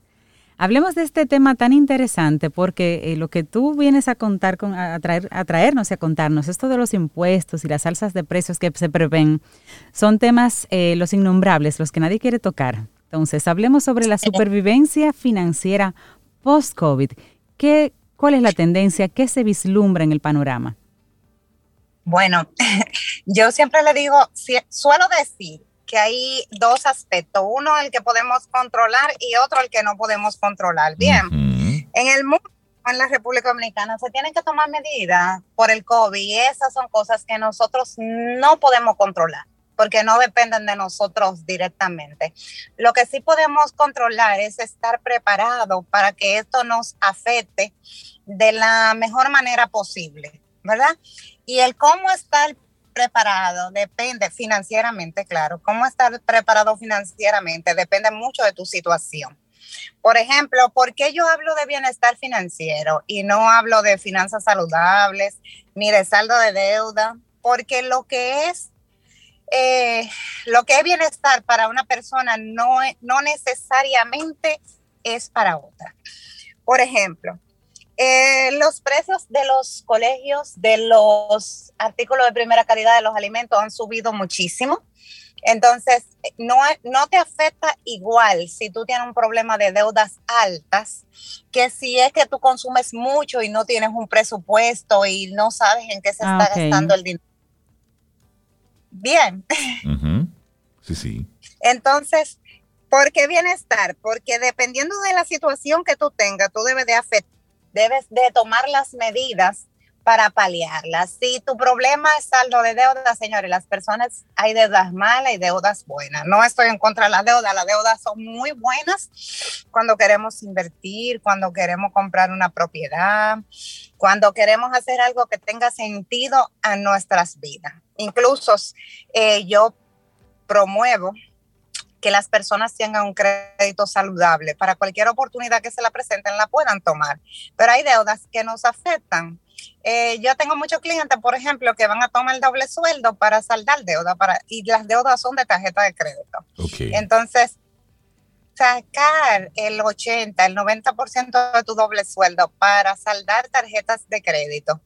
Hablemos de este tema tan interesante porque eh, lo que tú vienes a contar, con, a, traer, a traernos y a contarnos, esto de los impuestos y las alzas de precios que se prevén, son temas eh, los innombrables, los que nadie quiere tocar. Entonces, hablemos sobre la supervivencia financiera post-COVID. ¿Qué, ¿Cuál es la tendencia? ¿Qué se vislumbra en el panorama? Bueno, yo siempre le digo, suelo decir que hay dos aspectos, uno el que podemos controlar y otro el que no podemos controlar. Bien, en el mundo, en la República Dominicana, se tienen que tomar medidas por el COVID y esas son cosas que nosotros no podemos controlar porque no dependen de nosotros directamente. Lo que sí podemos controlar es estar preparados para que esto nos afecte de la mejor manera posible, ¿verdad? Y el cómo estar preparado depende financieramente, claro, cómo estar preparado financieramente depende mucho de tu situación. Por ejemplo, ¿por qué yo hablo de bienestar financiero y no hablo de finanzas saludables ni de saldo de deuda? Porque lo que es eh, lo que es bienestar para una persona no, no necesariamente es para otra. Por ejemplo, eh, los precios de los colegios, de los artículos de primera calidad de los alimentos han subido muchísimo. Entonces, no, no te afecta igual si tú tienes un problema de deudas altas que si es que tú consumes mucho y no tienes un presupuesto y no sabes en qué se ah, está gastando el dinero. Bien. Sí, sí. Entonces, ¿por qué bienestar? Porque dependiendo de la situación que tú tengas, tú debes de, debes de tomar las medidas para paliarlas. Si tu problema es saldo de deuda, señores, las personas hay deudas malas y deudas buenas. No estoy en contra de la deuda, las deudas son muy buenas cuando queremos invertir, cuando queremos comprar una propiedad, cuando queremos hacer algo que tenga sentido a nuestras vidas. Incluso eh, yo promuevo que las personas tengan un crédito saludable para cualquier oportunidad que se la presenten la puedan tomar. Pero hay deudas que nos afectan eh, yo tengo muchos clientes, por ejemplo, que van a tomar el doble sueldo para saldar deuda para, y las deudas son de tarjeta de crédito. Entonces, sacar el 80, el 90% de tu doble sueldo para saldar tarjetas de crédito.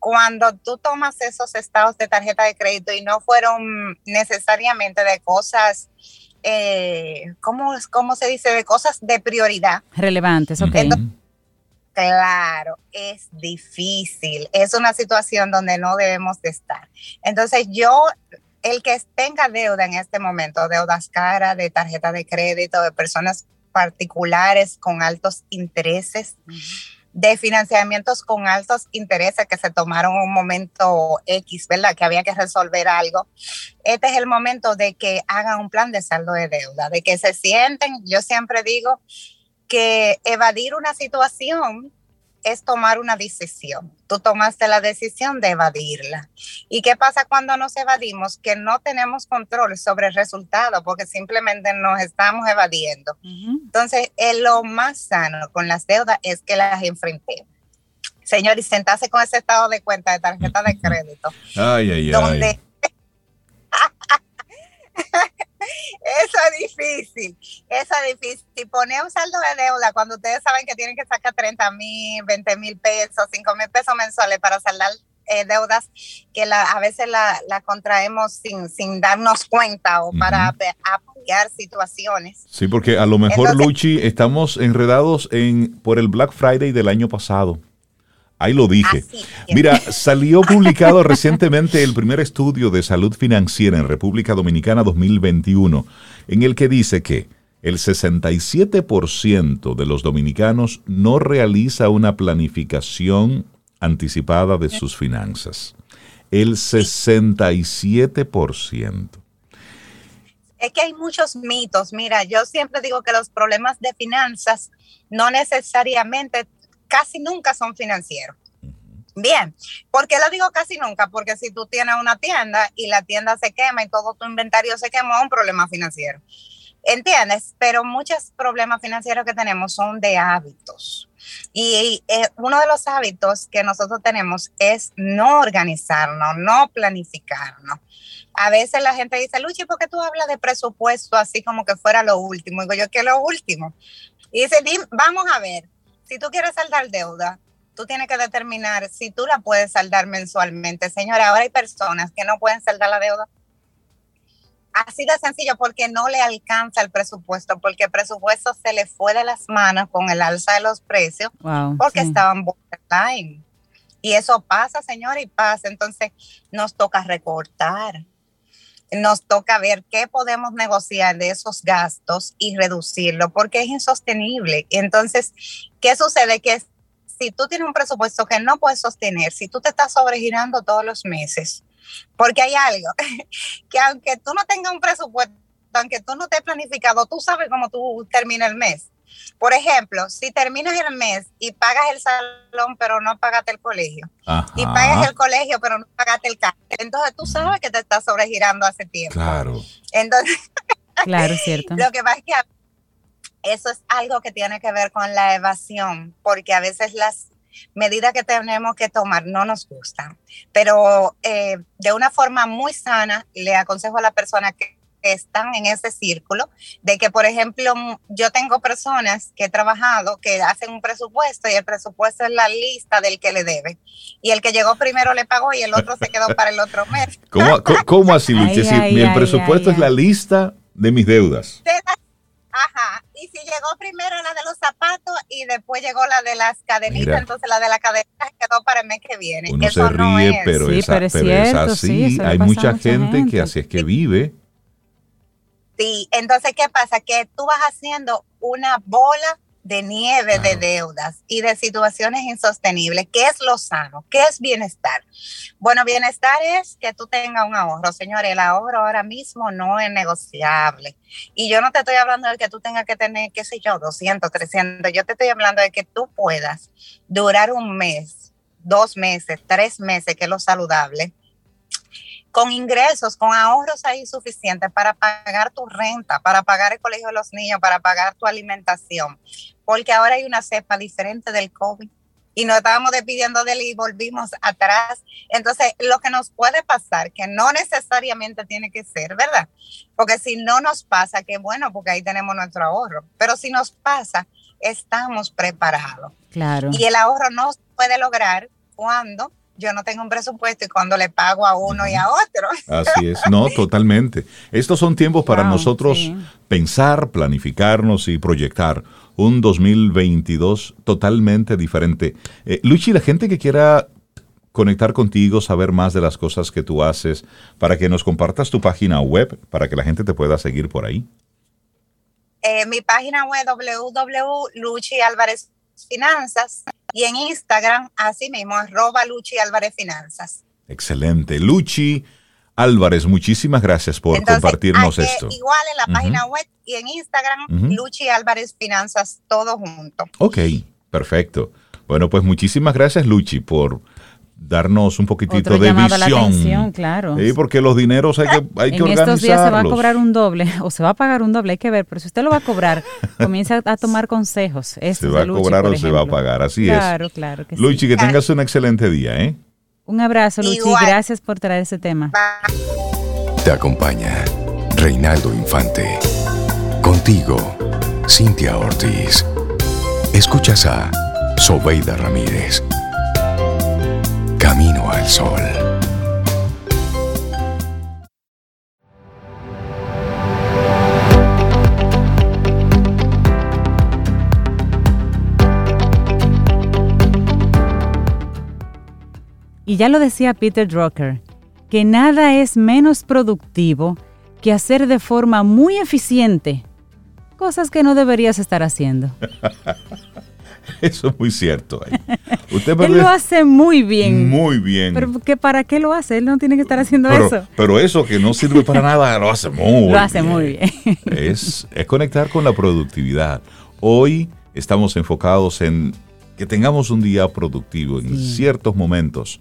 Cuando tú tomas esos estados de tarjeta de crédito y no fueron necesariamente de cosas, eh, ¿cómo, se dice? De cosas de prioridad. Relevantes, ok. Claro, es difícil. Es una situación donde no debemos de estar. Entonces yo, el que tenga deuda en este momento, deudas caras, de tarjeta de crédito, de personas particulares con altos intereses, de financiamientos con altos intereses que se tomaron un momento X, ¿verdad? Que había que resolver algo. Este es el momento de que hagan un plan de saldo de deuda, de que se sienten, yo siempre digo, que evadir una situación es tomar una decisión. Tú tomaste la decisión de evadirla. ¿Y qué pasa cuando nos evadimos? Que no tenemos control sobre el resultado porque simplemente nos estamos evadiendo. Entonces, lo más sano con las deudas es que las enfrentemos. Señor, y sentarse con ese estado de cuenta de tarjeta de crédito. Ay, ay, ay. Eso es difícil, eso es difícil. Poner un saldo de deuda cuando ustedes saben que tienen que sacar 30 mil, 20 mil pesos, 5 mil pesos mensuales para saldar eh, deudas que a veces la, contraemos sin, sin, darnos cuenta o para apoyar situaciones. Sí, porque a lo mejor, Luchi, estamos enredados en por el Black Friday del año pasado. Ahí lo dije. Mira, salió publicado recientemente el primer estudio de salud financiera en República Dominicana 2021, en el que dice que el 67% de los dominicanos no realiza una planificación anticipada de sus finanzas. El 67%. Es que hay muchos mitos. Mira, yo siempre digo que los problemas de finanzas no necesariamente casi nunca son financieros. Bien, ¿por qué lo digo casi nunca? Porque si tú tienes una tienda y la tienda se quema y todo tu inventario se quema, es un problema financiero. ¿Entiendes? Pero muchos problemas financieros que tenemos son de hábitos. Y eh, uno de los hábitos que nosotros tenemos es no organizarnos, no planificarnos. A veces la gente dice, Luchi, ¿por qué tú hablas de presupuesto así como que fuera lo último? Y digo, yo, ¿qué es lo último? Y dice, vamos a ver, si tú quieres saldar deuda, tú tienes que determinar si tú la puedes saldar mensualmente. Señora, ahora hay personas que no pueden saldar la deuda. Así de sencillo, porque no le alcanza el presupuesto, porque el presupuesto se le fue de las manos con el alza de los precios, porque estaban borderline. Y eso pasa, señora, y pasa. Entonces nos toca recortar nos toca ver qué podemos negociar de esos gastos y reducirlo, porque es insostenible. Entonces, ¿qué sucede? Que si tú tienes un presupuesto que no puedes sostener, si tú te estás sobregirando todos los meses, porque hay algo, que aunque tú no tengas un presupuesto, aunque tú no te planificado, tú sabes cómo tú terminas el mes. Por ejemplo, si terminas el mes y pagas el salón, pero no pagaste el colegio, y pagas el colegio, pero no pagaste el carro, entonces tú sabes que te estás sobregirando hace tiempo. Claro. Entonces, claro, cierto. Lo que pasa es que eso es algo que tiene que ver con la evasión, porque a veces las medidas que tenemos que tomar no nos gustan, pero eh, de una forma muy sana le aconsejo a la persona que están en ese círculo, de que, por ejemplo, yo tengo personas que he trabajado que hacen un presupuesto y el presupuesto es la lista del que le debe. Y el que llegó primero le pagó y el otro se quedó para el otro mes. ¿Cómo, así, Luchi? el presupuesto es la lista de mis deudas. Ajá, y si llegó primero la de los zapatos y después llegó la de las cadenitas, entonces la de la cadenita quedó para el mes que viene. Uno se ríe, pero, es, así. Hay mucha, gente, que así es que vive. Sí, entonces, ¿qué pasa? Que tú vas haciendo una bola de nieve de deudas y de situaciones insostenibles. ¿Qué es lo sano? ¿Qué es bienestar? Bueno, bienestar es que tú tengas un ahorro. Señores, el ahorro ahora mismo no es negociable. Y yo no te estoy hablando de que tú tengas que tener, qué sé yo, 200, 300. Yo te estoy hablando de que tú puedas durar un mes, dos meses, tres meses, que es lo saludable, con ingresos, con ahorros ahí suficientes para pagar tu renta, para pagar el colegio de los niños, para pagar tu alimentación, porque ahora hay una cepa diferente del COVID y nos estábamos despidiendo de él y volvimos atrás. Entonces, lo que nos puede pasar, que no necesariamente tiene que ser, ¿verdad? Porque si no nos pasa, qué bueno, porque ahí tenemos nuestro ahorro, pero si nos pasa, estamos preparados. Claro. Y el ahorro no se puede lograr cuando yo no tengo un presupuesto y cuando le pago a uno y a otro. Así es, no, totalmente. Estos son tiempos para nosotros pensar, planificarnos y proyectar un 2022 totalmente diferente. Eh, Luchi, la gente que quiera conectar contigo, saber más de las cosas que tú haces, para que nos compartas tu página web, para que la gente te pueda seguir por ahí. Eh, mi página web www.luchialvarezfinanzas y en Instagram, así mismo, arroba Luchi Álvarez Finanzas. Excelente. Luchi Álvarez, muchísimas gracias por compartirnos esto. Igual en la página web y en Instagram, Luchi Álvarez Finanzas, todo junto. Ok, perfecto. Bueno, pues muchísimas gracias, Luchi, por darnos un poquitito de visión. claro. Sí, porque los dineros hay que, hay que en estos días se va a cobrar un doble o se va a pagar un doble, hay que ver, pero si usted lo va a cobrar, comienza a tomar consejos. se va a cobrar o se va a pagar, así es. Claro, claro que Luchi, que tengas un excelente día, ¿eh? Un abrazo, Luchi, gracias por traer ese tema. Te acompaña Reinaldo Infante. Contigo, Cintia Ortiz. Escuchas a Sobeida Ramírez. Camino al Sol. Y ya lo decía Peter Drucker, que nada es menos productivo que hacer de forma muy eficiente cosas que no deberías estar haciendo. Eso es muy cierto. Usted Él lo hace muy bien. Muy bien. Pero que ¿para qué lo hace? Él no tiene que estar haciendo eso. Pero eso que no sirve para nada, lo hace muy bien. Lo hace muy bien. Es, es conectar con la productividad. Hoy estamos enfocados en que tengamos un día productivo en ciertos momentos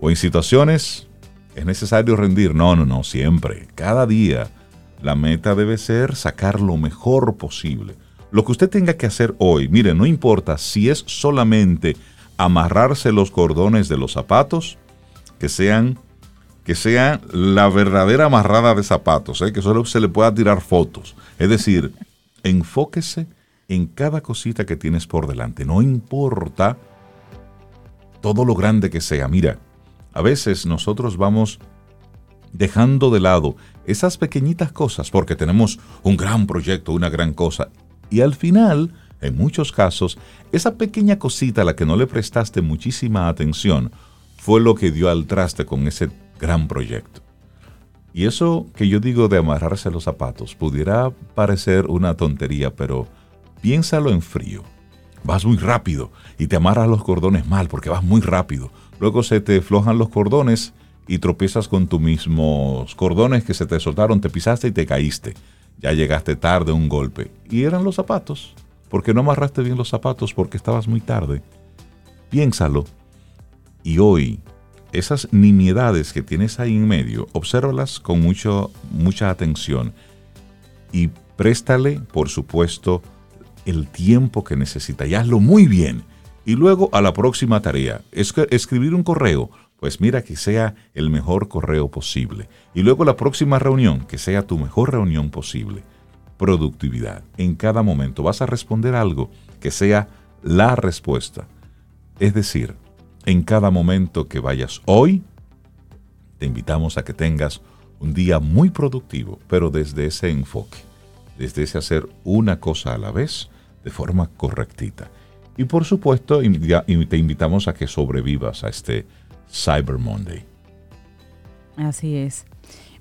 o en situaciones. Es necesario rendir. No, no, no, siempre. Cada día la meta debe ser sacar lo mejor posible. Lo que usted tenga que hacer hoy, mire, no importa si es solamente amarrarse los cordones de los zapatos, que sean, que sean la verdadera amarrada de zapatos, ¿eh? que solo se le pueda tirar fotos. Es decir, enfóquese en cada cosita que tienes por delante. No importa todo lo grande que sea. Mira, a veces nosotros vamos dejando de lado esas pequeñitas cosas porque tenemos un gran proyecto, una gran cosa, y al final, en muchos casos, esa pequeña cosita a la que no le prestaste muchísima atención fue lo que dio al traste con ese gran proyecto. Y eso que yo digo de amarrarse los zapatos pudiera parecer una tontería, pero piénsalo en frío. Vas muy rápido y te amarras los cordones mal porque vas muy rápido. Luego se te flojan los cordones y tropiezas con tus mismos cordones que se te soltaron, te pisaste y te caíste ya llegaste tarde un golpe. Y eran los zapatos. Porque no amarraste bien los zapatos porque estabas muy tarde. Piénsalo. Y hoy, esas nimiedades que tienes ahí en medio, obsérvalas con mucho, mucha atención. Y préstale, por supuesto, el tiempo que necesita. Y hazlo muy bien. Y luego a la próxima tarea, es escribir un correo, pues mira que sea el mejor correo posible. Y luego la próxima reunión, que sea tu mejor reunión posible. Productividad. En cada momento vas a responder algo que sea la respuesta. Es decir, en cada momento que vayas hoy, te invitamos a que tengas un día muy productivo, pero desde ese enfoque, desde ese hacer una cosa a la vez de forma correctita. Y por supuesto, te invitamos a que sobrevivas a este Cyber Monday. Así es.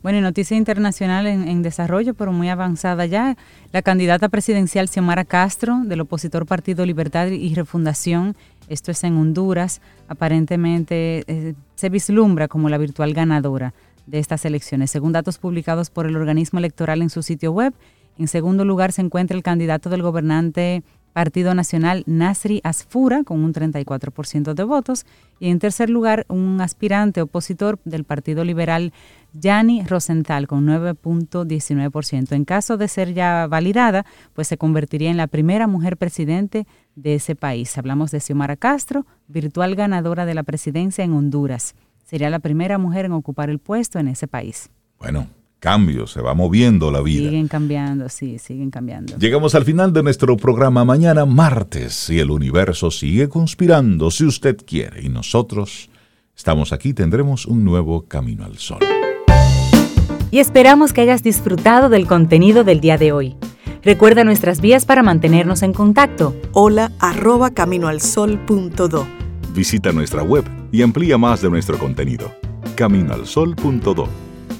Bueno, noticia internacional en, desarrollo, pero muy avanzada ya. La candidata presidencial Xiomara Castro, del opositor Partido Libertad y Refundación, esto es en Honduras, aparentemente eh, se vislumbra como la virtual ganadora de estas elecciones, según datos publicados por el organismo electoral en su sitio web. En segundo lugar se encuentra el candidato del gobernante Partido Nacional Nasri Asfura con un 34% de votos y en tercer lugar un aspirante opositor del Partido Liberal Yanni Rosenthal con 9.19%. En caso de ser ya validada, pues se convertiría en la primera mujer presidente de ese país. Hablamos de Xiomara Castro, virtual ganadora de la presidencia en Honduras. Sería la primera mujer en ocupar el puesto en ese país. Bueno, cambio, se va moviendo la vida. Siguen cambiando, sí, siguen cambiando. Llegamos al final de nuestro programa mañana martes y el universo sigue conspirando si usted quiere y nosotros estamos aquí, tendremos un nuevo camino al sol. Y esperamos que hayas disfrutado del contenido del día de hoy. Recuerda nuestras vías para mantenernos en contacto. Hola arroba caminoalsol.do. Visita nuestra web y amplía más de nuestro contenido. Caminoalsol.do